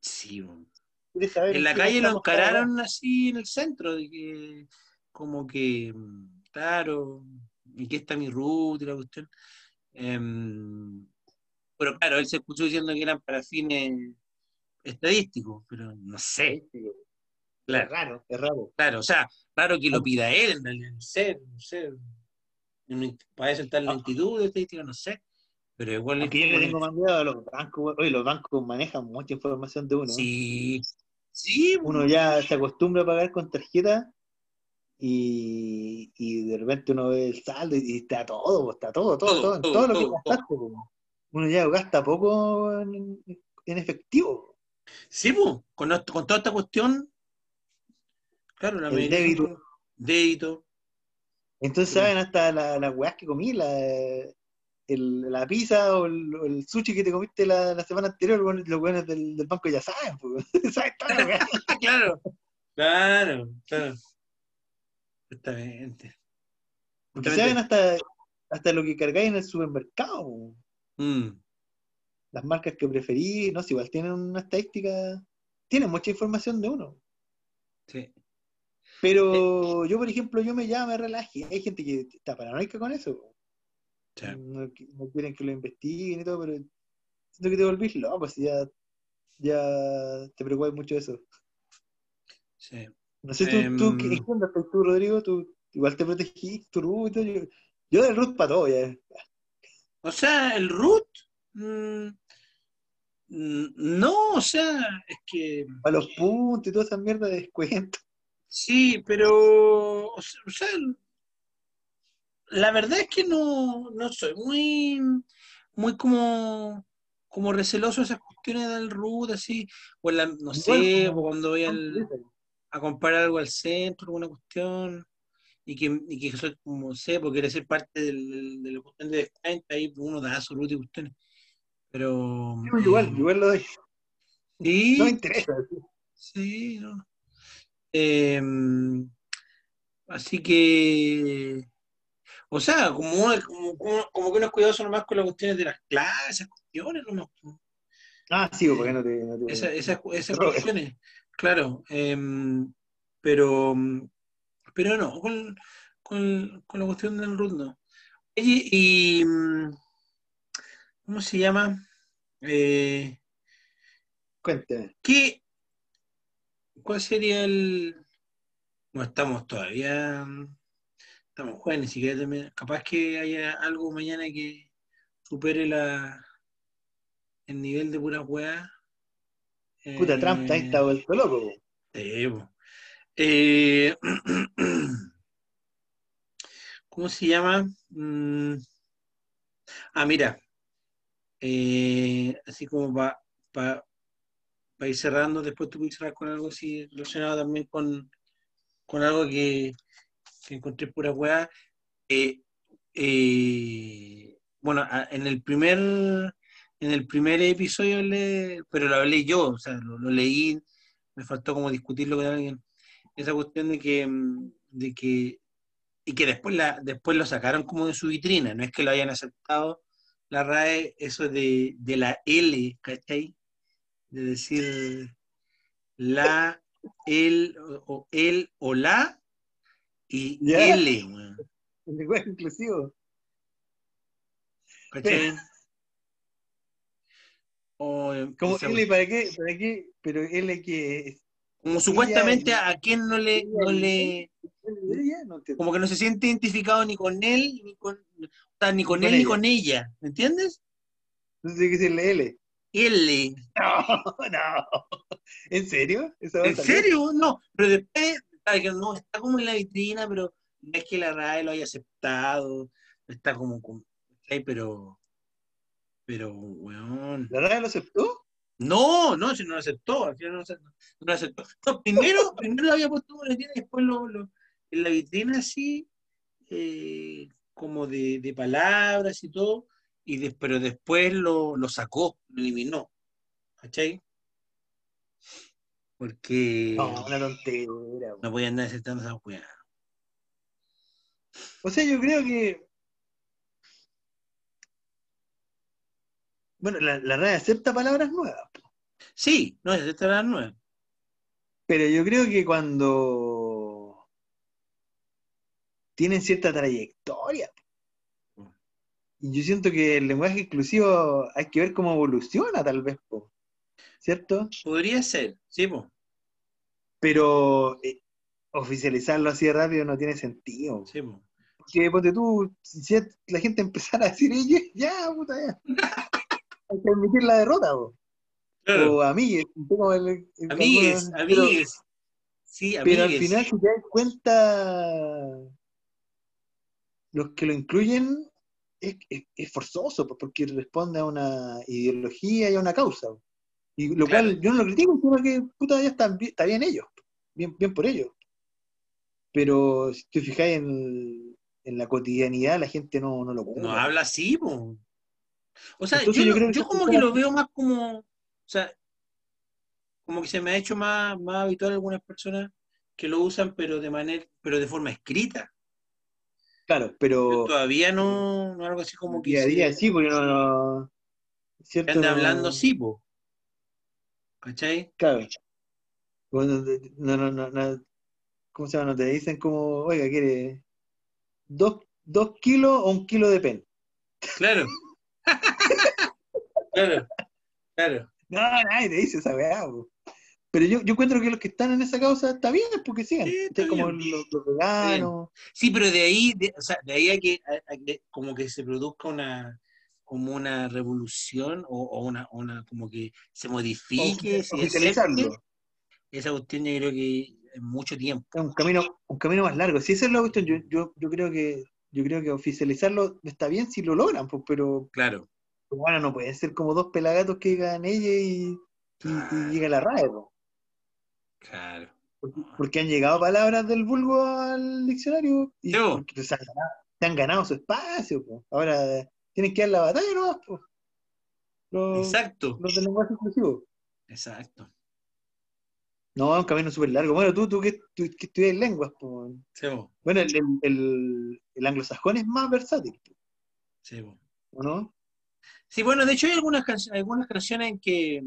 Sí, weón. ¿Quieres saber En la calle lo encararon así en el centro, de que como que, mm, claro, y que está mi root y la cuestión. Em, pero claro, él se escuchó diciendo que eran para fines estadísticos, pero no sé. Es Claro, raro, es raro. claro, o sea, raro que lo pida él, en realidad, no sé, no sé. Para eso está en la lentitud de estadística, no sé. Pero igual es Aunque yo le tengo más miedo a los bancos. Oye, los bancos manejan mucha información de uno. Sí, sí, Uno ya se acostumbra a pagar con tarjeta y, y de repente uno ve el saldo y, y está todo, está todo, todo, Todo, todo, en todo, todo lo que gastaste. Uno ya gasta poco en, en efectivo. Sí, pues, con, con toda esta cuestión, claro, la El débito. Débito. Entonces saben hasta la- las weas que comí, la, el- la pizza o el, sushi que te comiste la, la semana anterior, los weones del, del banco ya saben, saben la claro, claro, claro. Justamente. Porque saben hasta, hasta lo que cargáis en el supermercado. Mm, Las marcas que preferís, no sé, igual tienen una estadística, tienen mucha información de uno. sí. Pero yo, por ejemplo, yo me llamo, me relaje. Hay gente que está paranoica con eso. sí. No, qui- no quieren que lo investiguen y todo, pero siento que te volvís loco, si ya, ya te preocupas mucho de eso. sí. No sé, tú, tú Em. ¿qué qué onda estás tú, Rodrigo? ¿Tú igual te protegís tu root y todo? Yo, yo del root para todo, ya. O sea, el root, mm, mm, no, o sea, es que Para los puntos y toda esa mierda de descuento. sí, pero, o sea, la verdad es que no, no soy muy, muy como, como receloso de esas cuestiones del root, así, o en la- no sé, o cuando voy al, a comprar algo al centro, alguna cuestión, y que, y que soy como sé, porque quiere ser parte del, de la cuestión de descuento, ahí uno da su y cuestiones. Pero. Igual, eh, igual lo doy. Sí, No me interesa. sí, no. Em, así que. O sea, como, como, como, como que uno es cuidadoso nomás con las cuestiones de las clases, esas cuestiones, nomás. Ah, sí, porque no te. No te Esa- esas, esas cuestiones, claro, em, pero, pero no, con, con, con la cuestión del root no. Oye, y mm, ¿cómo se llama? Eh, Cuéntame. ¿qué, ¿Cuál sería el... No estamos todavía, mm, estamos jóvenes, ni siquiera termina- capaz que haya algo mañana que supere la el nivel de pura weá. Puta, Trump Eh, está vuelto loco. Eh, ¿Cómo se llama? Mm, Ah, mira. Eh, así como para ir cerrando, después tú puedes cerrar con algo así relacionado también con, con algo que, que encontré pura weá. Eh, eh, bueno, en el primer en el primer episodio hablé, pero lo hablé yo, o sea, lo, lo leí, me faltó como discutirlo con alguien. Esa cuestión de que, mm, de que, y que después la, después lo sacaron como de su vitrina, no es que lo hayan aceptado la RAE, eso de, de la L, ¿cachai? De decir la, el, o, el o la y Ya. L, weón, inclusivo. ¿cachai? O, eh, ¿Cómo esa L para qué? ¿Para qué? Pero L que es Como supuestamente a, quien no le, no le como que no se siente identificado ni con él, ni con, ni con, él, ni con ella. ¿Me entiendes? No sé qué decirle L. L. No, no. ¿En serio? ¿En serio? No, pero después, no, está como en la vitrina, pero no es que la RAE lo haya aceptado, está como, pero, pero, weón. ¿La RAE lo aceptó? No, no, si no lo aceptó, al final no, lo aceptó. No, primero, primero lo había puesto en la vitrina y después lo, lo, en la vitrina así, eh, como de, de, palabras y todo, y de, pero después lo, lo sacó, lo eliminó. ¿Cachai? Porque. No, una tontería. No podía andar aceptando esa weá. O sea, yo creo que. Bueno, la, la red acepta palabras nuevas. Sí, no acepta palabras nuevas. Pero yo creo que cuando tienen cierta trayectoria, y yo siento que el lenguaje inclusivo hay que ver cómo evoluciona, tal vez, ¿cierto? Podría ser, sí, pues. Pero eh, oficializarlo así de rápido no tiene sentido. Sí, po. Porque, ponte tú, si la gente empezara a decir, ya, puta, ya. hay que admitir la derrota. O amigues. amigues, amigues. Sí, amigues. Pero al final, si te das cuenta, los que lo incluyen es, es, forzoso, porque responde a una ideología y a una causa. Y lo cual yo no lo critico, sino que puta, ya está, está bien ellos, bien, bien por ellos. Pero si te fijáis en, en la cotidianidad, la gente no, no lo No habla así, po. O sea, yo, yo, como que lo veo más como, o sea, como que se me ha hecho más, más habitual algunas personas que lo usan, pero de manera, pero de forma escrita. Claro, pero. todavía no, no algo así como que. Día a día sí, porque no. no ¿cierto? Anda hablando sí, po. ¿Cachai? Claro. Bueno, no, no, no, no, ¿Cómo se llama? No te dicen como, oiga, quiere dos, dos kilos o un kilo de pen. Claro. claro. Claro. No, nadie te dice esa weá, pero yo, yo encuentro que los que están en esa causa está bien, es porque sigan. Sí, como los, veganos. Sí, pero de ahí, de, o sea, de ahí hay que, como que se produzca una como una revolución o, una, una, como que se modifique, se esa cuestión yo creo que en mucho tiempo. Es un camino, un camino más largo. Si esa es la cuestión, yo, yo, yo creo que yo creo que oficializarlo está bien si lo logran, pues, pero claro. Bueno, no pueden ser como dos pelagatos que llegan ella y, y, llega la RAE, Claro. Porque, han llegado palabras del vulgo al diccionario y se, han ganado, su espacio. Ahora tienen que dar la batalla, ¿no? Los, Exacto. Los del lenguaje inclusivo. Exacto. No, es un camino súper largo. Bueno, tú, tú que, tú, que estudias lenguas, sí, bueno, el, el, el, anglosajón es más versátil. Sí, ¿O no? Sí, bueno, de hecho hay algunas, algunas canciones en que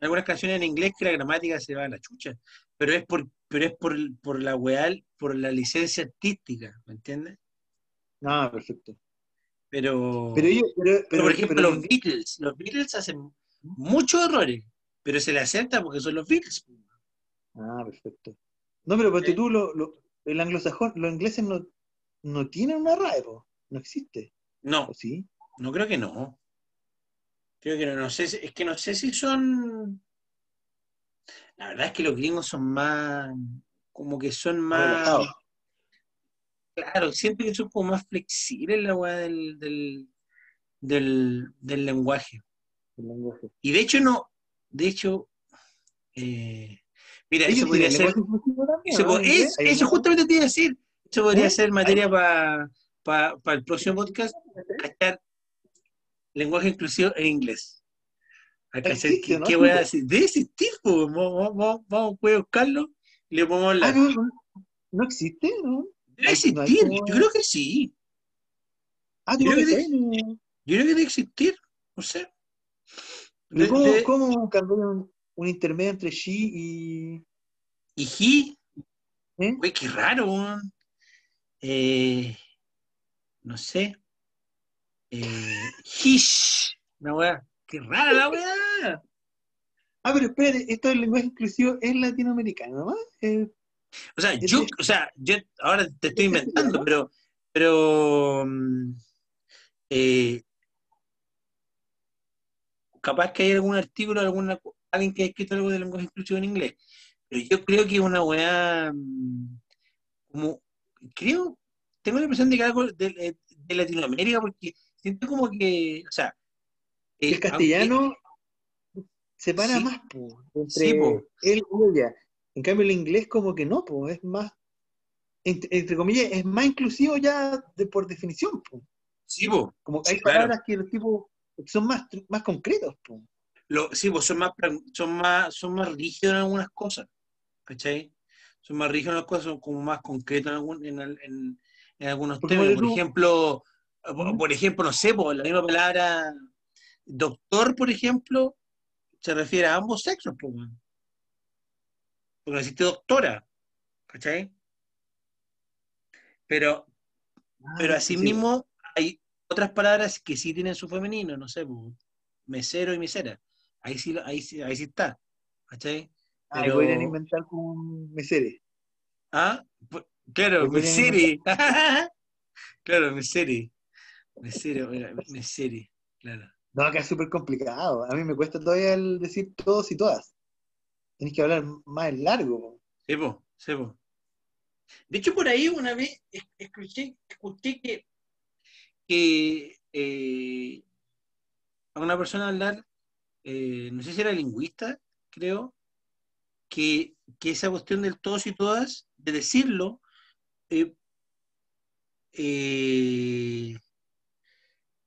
algunas canciones en inglés que la gramática se va a la chucha, pero es por, pero es por, por la weá, por la licencia artística, ¿me entiendes? Ah, perfecto. Pero, pero, por ejemplo, los Beatles, los Beatles hacen muchos errores, pero se le acepta porque son los Beatles. Ah, perfecto. No, pero porque tú, lo, lo, el anglosajón, los ingleses no, no tienen una RAE, no existe. No. ¿O sí? No creo que no. Creo que no, no sé, es que no sé si son. La verdad es que los gringos son más, como que son más. Claro, siento que son como más flexibles la weá del, del, del, lenguaje. Y de hecho no, de hecho, eh, mira, eso podría ser. Eso, eso justamente te iba a decir. Eso podría ¿Eh? ser materia para el próximo podcast. Lenguaje inclusivo en inglés. ¿qué, voy a decir? De ese tipo, vamos, a buscarlo y le la. Ah, no, existe, ¿no? Debe existir, yo creo que sí. Ah, yo, creo que, yo creo que debe existir, no sé. ¿Cómo, ¿Cómo cambiar un, un, intermedio entre she y. ¿Y he? ¿Eh? Uy, qué raro, eh, no sé. Eh, hish, una weá. Qué rara la weá. Ah, pero espérate, esto del lenguaje inclusivo es latinoamericano, ¿no? Eh, o sea, yo, o sea, yo ahora te estoy inventando, pero, pero mm, eh, capaz que hay algún artículo, alguna, alguien que ha escrito algo de lenguaje inclusivo en inglés. Pero yo creo que es una weá mm, como, creo, tengo la impresión de que algo de, Latinoamérica, porque siento como que, o sea... Eh, el castellano separa más, po, entre él y ella. En cambio el inglés como que no, pues es más, entre, comillas, es más inclusivo ya de, por definición. Po. Sí, po. Como hay palabras que los tipos son más, más concretos. Po. Lo, sí, pues son más, son más, son más rígidos en algunas cosas. ¿Cachai? Son más rígidos en algunas cosas, son como más concretos en, en, en, algunos temas. Por ejemplo, por, ejemplo, no sé, por la misma palabra doctor, por ejemplo, se refiere a ambos sexos. Porque existe doctora, ¿cachai? Pero, ah, pero asimismo hay otras palabras que sí tienen su femenino, no sé, mesero y mesera. Ahí sí, ahí sí, ahí sí está, ¿cachai? Ah, pero... podrían inventar con mesere. Ah, claro, mesere. claro, mesere. Mesero, mesere, claro. No, acá es súper complicado. A mí me cuesta todavía el decir todos y todas. Tienes que hablar más largo. Sebo, sebo. De hecho, por ahí una vez escuché, escuché que, que eh, a una persona hablar, eh, no sé si era lingüista, creo, que, que, esa cuestión del todos y todas, de decirlo, eh,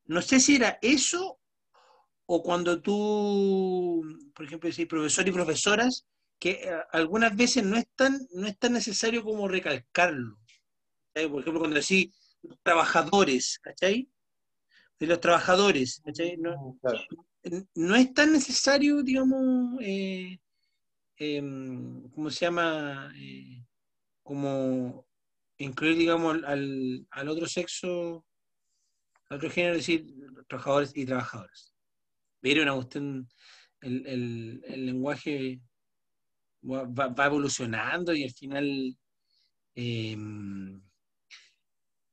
no sé si era eso o cuando tú, por ejemplo, decís profesor y profesoras, que eh, algunas veces no es tan, no es tan necesario como recalcarlo. Por ejemplo, cuando decís trabajadores, ¿cachai? De los trabajadores, ¿cachai? No, mm, es tan necesario, digamos, eh, em, ¿cómo se llama? Eh, como incluir, digamos, al, al otro sexo, otro género, decir trabajadores y trabajadoras. Pero una cuestión, el, el, el lenguaje va, va, evolucionando y al final, em,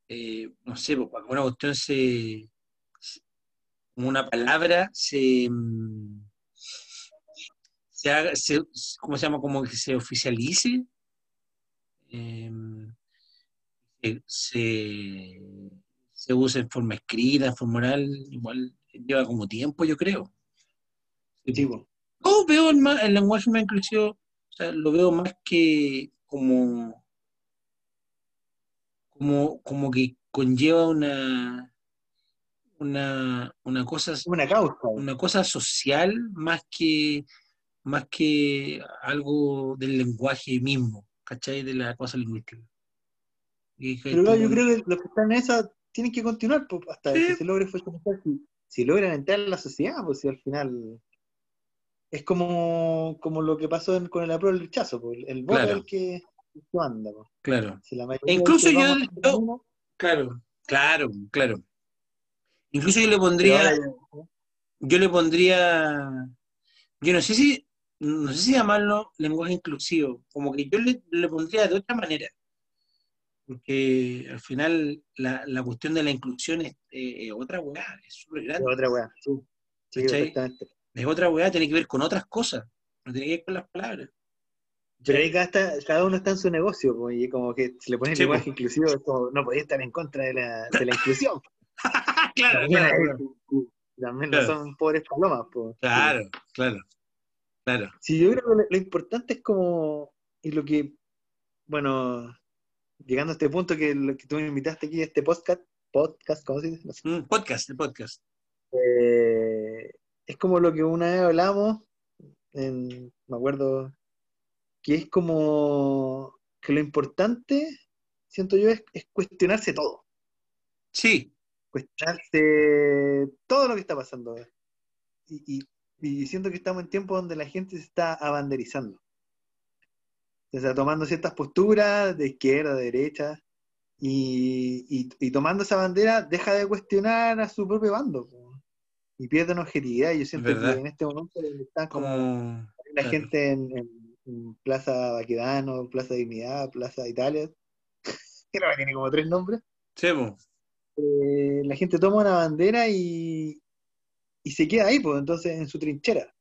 eh, no sé, pues, una cuestión se, como una palabra se, em, se haga, se, ¿cómo se llama? Como que se oficialice. Em, se, se, usa en forma escrita, en forma oral, igual lleva como tiempo, yo creo. Yo veo el, el lenguaje más inclusivo, o sea, lo veo más que como, como, como que conlleva una, una, una cosa una causa una cosa social más que más que algo del lenguaje mismo ¿cachai? de la cosa lingüística pero yo creo que los que están en esa tienen que continuar pues, hasta que se logre fue si logran entrar en la sociedad, pues si al final es como, como lo que pasó con el apruebo el rechazo, pues, el voto es el que, anda. Pues. Claro. incluso yo, claro, claro, claro. Incluso yo le pondría, yo le pondría, yo no sé si, no sé si llamarlo lenguaje inclusivo, como que yo le, le pondría de otra manera porque al final la, la cuestión de la inclusión es eh, otra weá, es súper grande. Es otra weá, sí. sí es otra weá, tiene que ver con otras cosas, no tiene que ver con las palabras. Pero ahí cada, cada uno está en su negocio, pues, y como que si le pones lenguaje inclusivo, no podía estar en contra de la, de la inclusión. claro, también, claro. también no son pobres palomas. Pues. Claro, claro, claro. Sí, yo creo que lo, lo importante es como, y lo que, bueno, llegando a este punto que, que tú me invitaste aquí a este podcast, podcast, ¿cómo se dice? Mm, podcast, el podcast. Eh, es como lo que una vez hablamos, en, me acuerdo, que es como que lo importante, siento yo, es, cuestionarse todo. Sí. Cuestionarse todo lo que está pasando. Y, y, y siento que estamos en tiempos donde la gente se está abanderizando. O sea, tomando ciertas posturas de izquierda, de derecha, y, y, tomando esa bandera deja de cuestionar a su propio bando y pierde una objetividad. Yo siento que en este momento están como la gente en, Plaza Baquedano, Plaza Dignidad, Plaza Italia, que no tiene como tres nombres. Sí, eh, la gente toma una bandera y, y se queda ahí, pues, entonces en su trinchera.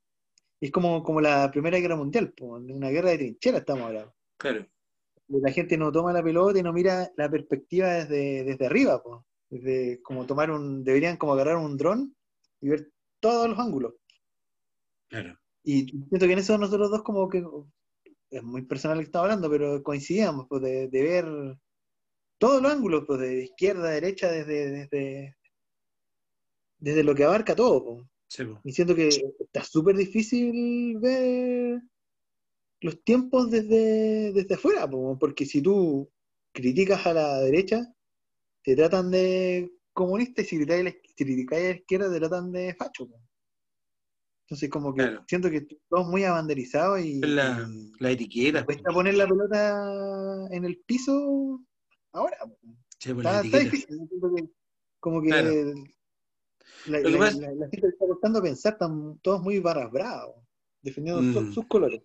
Es como, como la Primera Guerra Mundial, pues, una guerra de trinchera estamos hablando. Claro. La gente no toma la pelota y no mira la perspectiva desde, desde arriba, pues. Desde como tomar un, deberían como agarrar un dron y ver todos los ángulos. Claro. Y siento que en eso nosotros dos como que, es muy personal que estamos hablando, pero coincidíamos, pues, de, ver todos los ángulos, pues, de izquierda, derecha, desde, desde, desde lo que abarca todo. Y siento que está súper difícil ver los tiempos desde, desde afuera, porque si tú criticas a la derecha, te tratan de comunista y si criticas a la izquierda, te tratan de facho. Entonces, como que siento que todos muy abanderizados y. La, la etiqueta. Cuesta poner la pelota en el piso ahora. está, difícil. como que la, gente está costando pensar, están todos muy barras bravos, defendiendo mm. sus colores.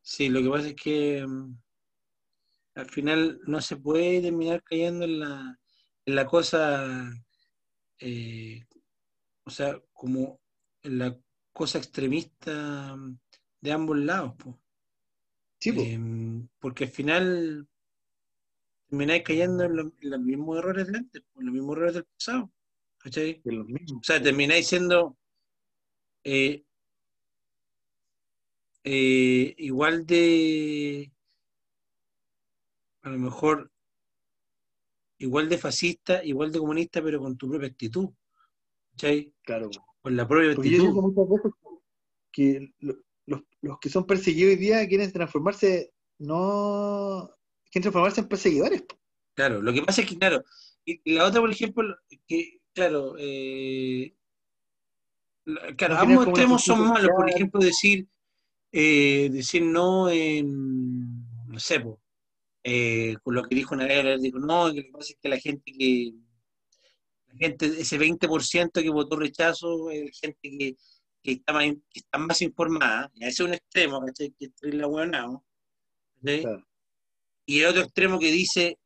Sí, lo que pasa es que mm, al final no se puede terminar cayendo en la, en la cosa, eh, o sea, como en la cosa extremista mm, de ambos lados. Sí, em, porque al final termináis cayendo en, los mismos errores de antes, en los mismos errores del pasado. ¿Cachai? O sea, termináis siendo eh, eh, igual de, a lo mejor, igual de fascista, igual de comunista, pero con tu propia actitud. ¿Cachai? Claro. Con la propia Porque actitud. Yo digo muchas veces que los, los que son perseguidos hoy día quieren transformarse, no quieren transformarse en perseguidores. Claro, lo que pasa es que, claro, y la otra, por ejemplo, que claro, eh, claro, ambos extremos son malos, por ejemplo, decir, eh, decir no, no sé, eh, con lo que dijo una vez, dijo, no, lo que pasa es que la gente que, la gente, ese 20% que votó rechazo, es gente que, que, está más, que está más informada, ese es un extremo, Que es la buena, Y el otro extremo que dice,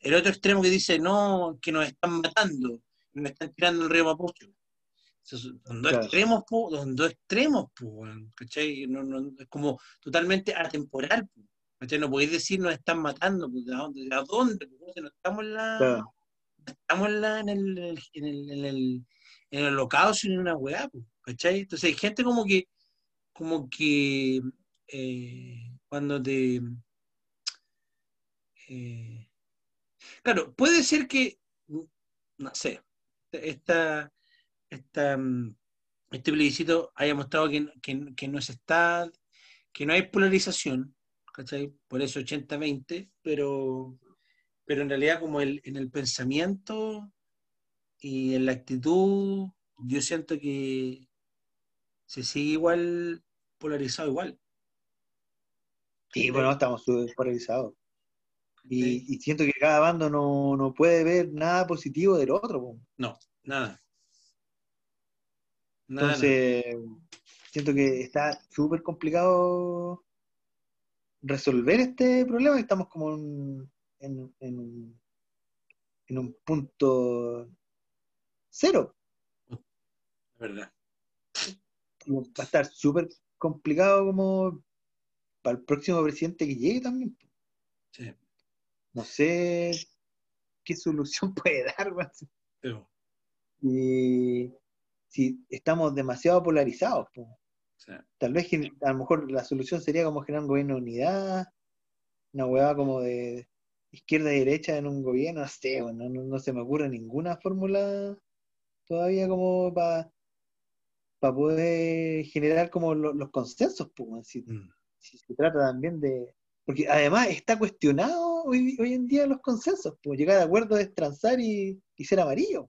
el otro extremo que dice, no, que nos están matando me están tirando el río Mapuche. Son dos extremos, po, son dos extremos, ¿cachai? No, no, es como totalmente atemporal, ¿cachai? No podéis decir nos están matando, ¿de dónde? ¿De dónde? No estamos en la... Estamos en, la, en, el, en, el, en, el, en el holocausto en una weá, ¿cachai? Entonces hay gente como que, como que eh, cuando te... Eh, claro, puede ser que, no sé, esta, esta, mm, este plebiscito haya mostrado que, que, no se está, que no hay polarización, ¿cachai? Por eso 80-20, pero, pero en realidad como en el pensamiento y en la actitud, yo siento que se sigue igual polarizado igual. Sí, bueno, estamos polarizados. Y, siento que cada bando no, puede ver nada positivo del otro. No, nada. Entonces, siento que está súper complicado resolver este problema. Estamos como en, en, en, un punto cero. verdad. Va a estar súper complicado como para el próximo presidente que llegue también. Sí no sé qué solución puede dar. Y si estamos demasiado polarizados, tal vez a lo mejor la solución sería como generar un gobierno de unidad, una hueá como de izquierda y derecha en un gobierno, no sé, no, se me ocurre ninguna fórmula todavía como para poder generar como los consensos, pues, si, mm. si se trata también de, porque además está cuestionado hoy, hoy en día los consensos, pues llegar de acuerdo es transar y, ser amarillo.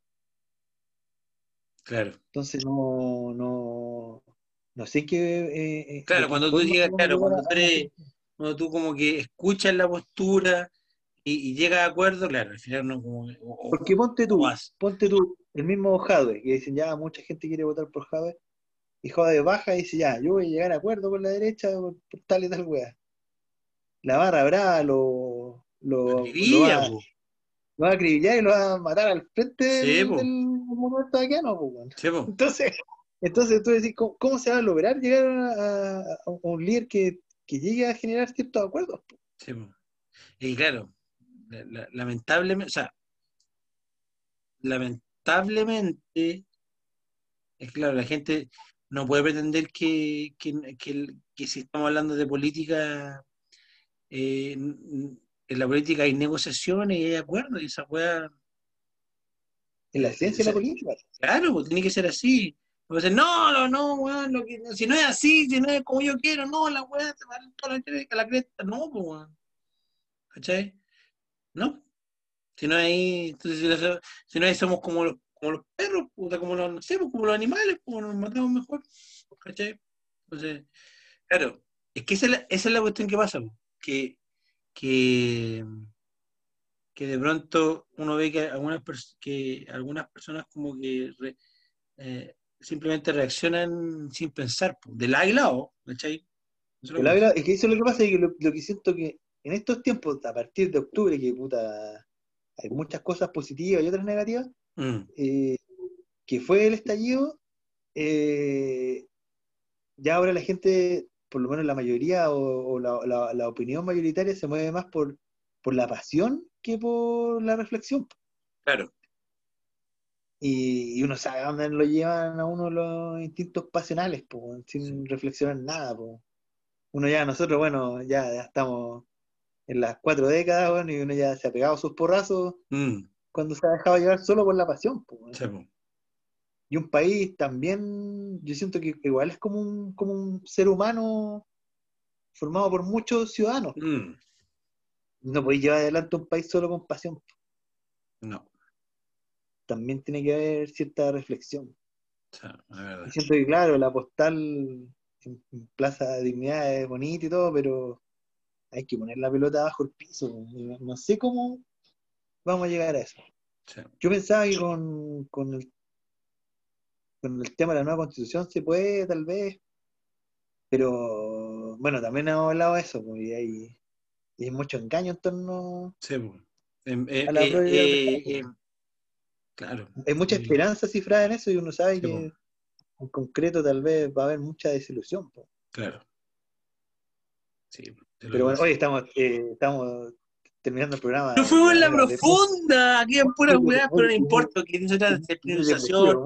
Claro. Entonces no, no, no sé qué. Eh, eh, claro, cuando tú llegas, claro, cuando tú, cuando tú como que escuchas la postura y, llegas a acuerdo, claro, al final no como. Porque ponte tú, ponte tú, el mismo Jadwe, que dicen ya mucha gente quiere votar por Jadwe, y joda de baja y dice, ya, yo voy a llegar a acuerdo con la derecha por, tal y tal weá. La barra brava lo, lo, lo, va, lo, va, a acribillar y lo va a matar al frente sí, del, del monumento de sí, Entonces, entonces tú decís, ¿cómo, se va a lograr llegar a, a, un líder que, que, llegue a generar ciertos acuerdos? Sí, y claro, lamentablemente, o sea, lamentablemente, es claro, la gente no puede pretender que, si estamos hablando de política, eh, en la política hay negociaciones y hay acuerdos, y esa pueda... En la ciencia de la política. Claro, pues tiene que ser así. no, no, no, lo que, si no es así, si no es como yo quiero, no, la weá se va a la, la cresta, no, pues, ¿Cachai? ¿No? Si no hay, entonces, si no hay, somos como los como los perros, como los, no sé, pues, como los animales, como nos matamos mejor. ¿Cachai? Entonces, claro, es que esa es la, esa es la cuestión que pasa, que, que, que de pronto uno ve que algunas, que algunas personas como que eh, simplemente reaccionan sin pensar, del y lado, ¿cachai? es que eso es lo que pasa, que lo, que siento que en estos tiempos, a partir de octubre, que puta, hay muchas cosas positivas y otras negativas, Mm. Eh, que fue el estallido, eh, ya ahora la gente, por lo menos la mayoría o, la, opinión mayoritaria se mueve más por, por la pasión que por la reflexión. Claro. Y, uno sabe a dónde lo llevan a uno los instintos pasionales, sin reflexionar nada. Uno ya, nosotros, bueno, ya, estamos en las cuatro décadas, y uno ya se ha pegado sus porrazos. Mm cuando se ha dejado llevar solo por la pasión. Y un país también, yo siento que igual es como un, como un ser humano formado por muchos ciudadanos. Mm. No podéis llevar adelante un país solo con pasión. No. También tiene que haber cierta reflexión. siento que, claro, la postal en, Plaza de Dignidad es bonita y todo, pero hay que poner la pelota bajo el piso. No sé cómo, vamos a llegar a eso. Yo pensaba que con, con, el, con el tema de la nueva constitución se puede, tal vez, pero bueno, también hemos hablado de eso, porque hay, hay mucho engaño en torno sí, eh, a la eh, eh, claro. Hay mucha esperanza cifrada en eso y uno sabe que en concreto tal vez va a haber mucha desilusión. Claro. Sí, pero bueno, hoy estamos, estamos terminando el programa. No fuimos en la profunda, aquí en pura weá, pero no importa, que es otra priorización.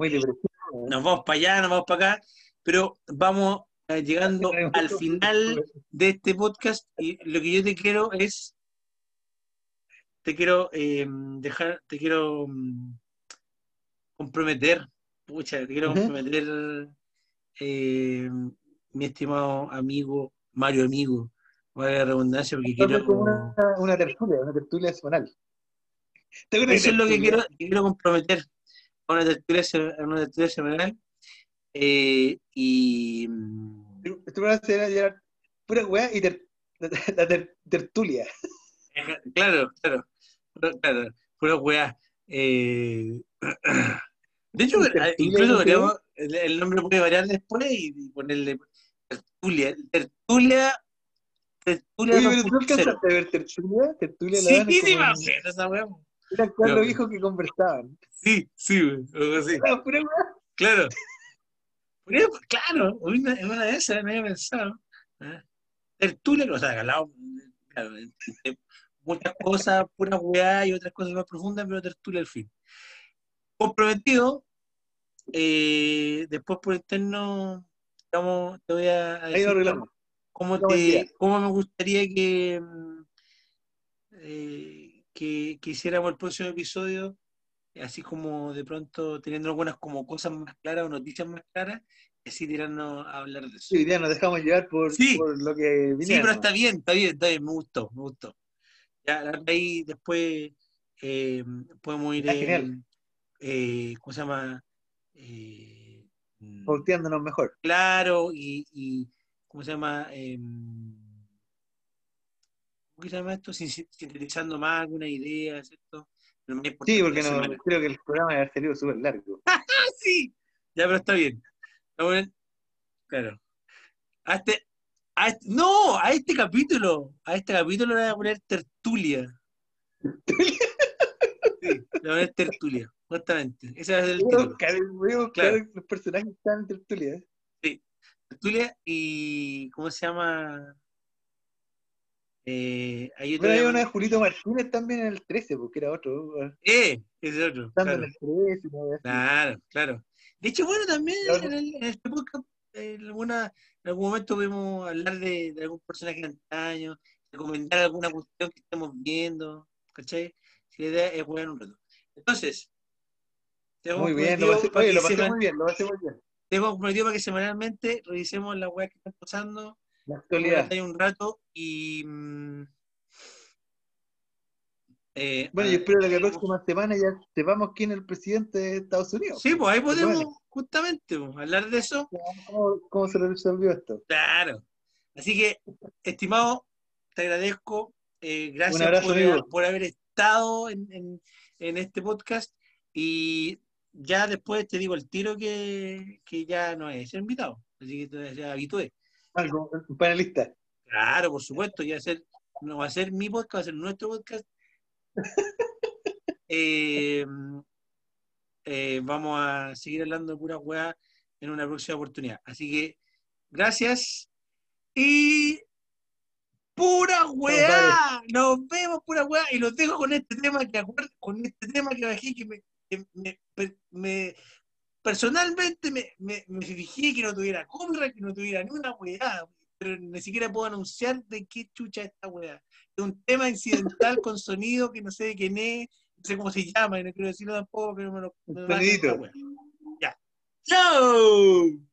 Nos vamos para allá, nos vamos para acá, pero vamos eh, llegando al final de este podcast y lo que yo te quiero es, te quiero eh, dejar, te quiero mm, comprometer, pucha, te quiero comprometer, eh, mi estimado amigo, Mario Amigo, Vaya redundancia porque quiero. Como una, una, tertulia, una tertulia semanal. Eso es lo que quiero, quiero comprometer una tertulia, una tertulia semanal. Eh, y. Esto va a ser pura weá y ter, la, tertulia. Claro, claro. Claro, pura weá. Eh, de hecho, incluso podríamos, el, nombre puede variar después y ponerle tertulia. Tertulia Tertulia Oye, pero tú alcanzaste a ver Tertulia? Tertulia sí, sí, sí, sí, esa weá. Eran cuatro hijos que conversaban. Sí, sí, güey. Claro. Claro, una, una de esas, no había pensado. ¿eh? Tertulia, o sea, galado, claro, muchas cosas, pura weá y otras cosas más profundas, pero tertulia al fin. Comprometido, eh, después por interno, vamos, te voy a. Arreglamos. ¿Cómo, te, cómo me gustaría que, mm, eh, que, que, hiciéramos el próximo episodio? Así como de pronto teniendo algunas como cosas más claras o noticias más claras, así tirarnos a hablar de eso. Sí, ya nos dejamos llevar por, por lo que Sí, pero está bien, está bien, está bien, me gustó, me gustó. Ya ahí después eh, podemos ir en, eh, ¿cómo se llama? Eh, mm, mejor. Claro, y ¿cómo se llama? Eh, ¿Cómo se llama esto? Sintetizando más alguna idea, ¿cierto? sí, porque no, creo que el programa ha salido súper largo. sí, ya, pero está bien. Está bien. Claro. A este, a este- no, a este capítulo, a este capítulo le voy a poner tertulia. Sí, le voy a poner tertulia, justamente. Ese va a ser el Voy título. voy a buscar Claro. los personajes que están en tertulia. Tertulia y. ¿Cómo se llama? Eh. Bueno, hay una de Julito Martínez también en el 13, porque era otro. Eh, ese otro. Claro, en el 13, ¿no? Así. claro, claro. De hecho, bueno, también Claro. en, el, en este podcast, en, alguna, en algún momento podemos hablar de, de algún personaje de antaño, recomendar alguna cuestión que estemos viendo, ¿cachai? Si la idea es jugar un rato. Entonces, Muy bien, lo pasé, oye, lo pasé muy bien, lo pasé muy bien. te hemos prometido para que semanalmente revisemos las weas que están pasando, La actualidad. ahí un rato y. mm, eh, Bueno, yo espero que la tenemos- próxima semana ya sepamos quién es el presidente de Estados Unidos. Sí, pues ahí podemos justamente pues, hablar de eso. ¿Cómo, cómo se resolvió esto? Claro. Así que, estimado, te agradezco. eh, gracias abrazo, por, por haber estado en, en- en este podcast. Y ya después te digo el tiro que, que ya no es invitado. Así que te ya habitué. Algo, un panelista. Claro, por supuesto, ya va a ser, no va a ser mi podcast, va a ser nuestro podcast. Eh, eh, vamos a seguir hablando de pura weá en una próxima oportunidad. Así que, gracias y pura weá. Nos vemos, pura weá. Y los dejo con este tema que con este tema que bajé que me, que me- per- me- personalmente me, me, me fijé que no tuviera copyright, que no tuviera ni una weá, pero ni siquiera puedo anunciar de qué chucha es esta weá. Es un tema incidental con sonido que no sé de quién es, no sé cómo se llama, y no quiero decirlo tampoco, pero me lo. me lo. Ya. ¡Chao!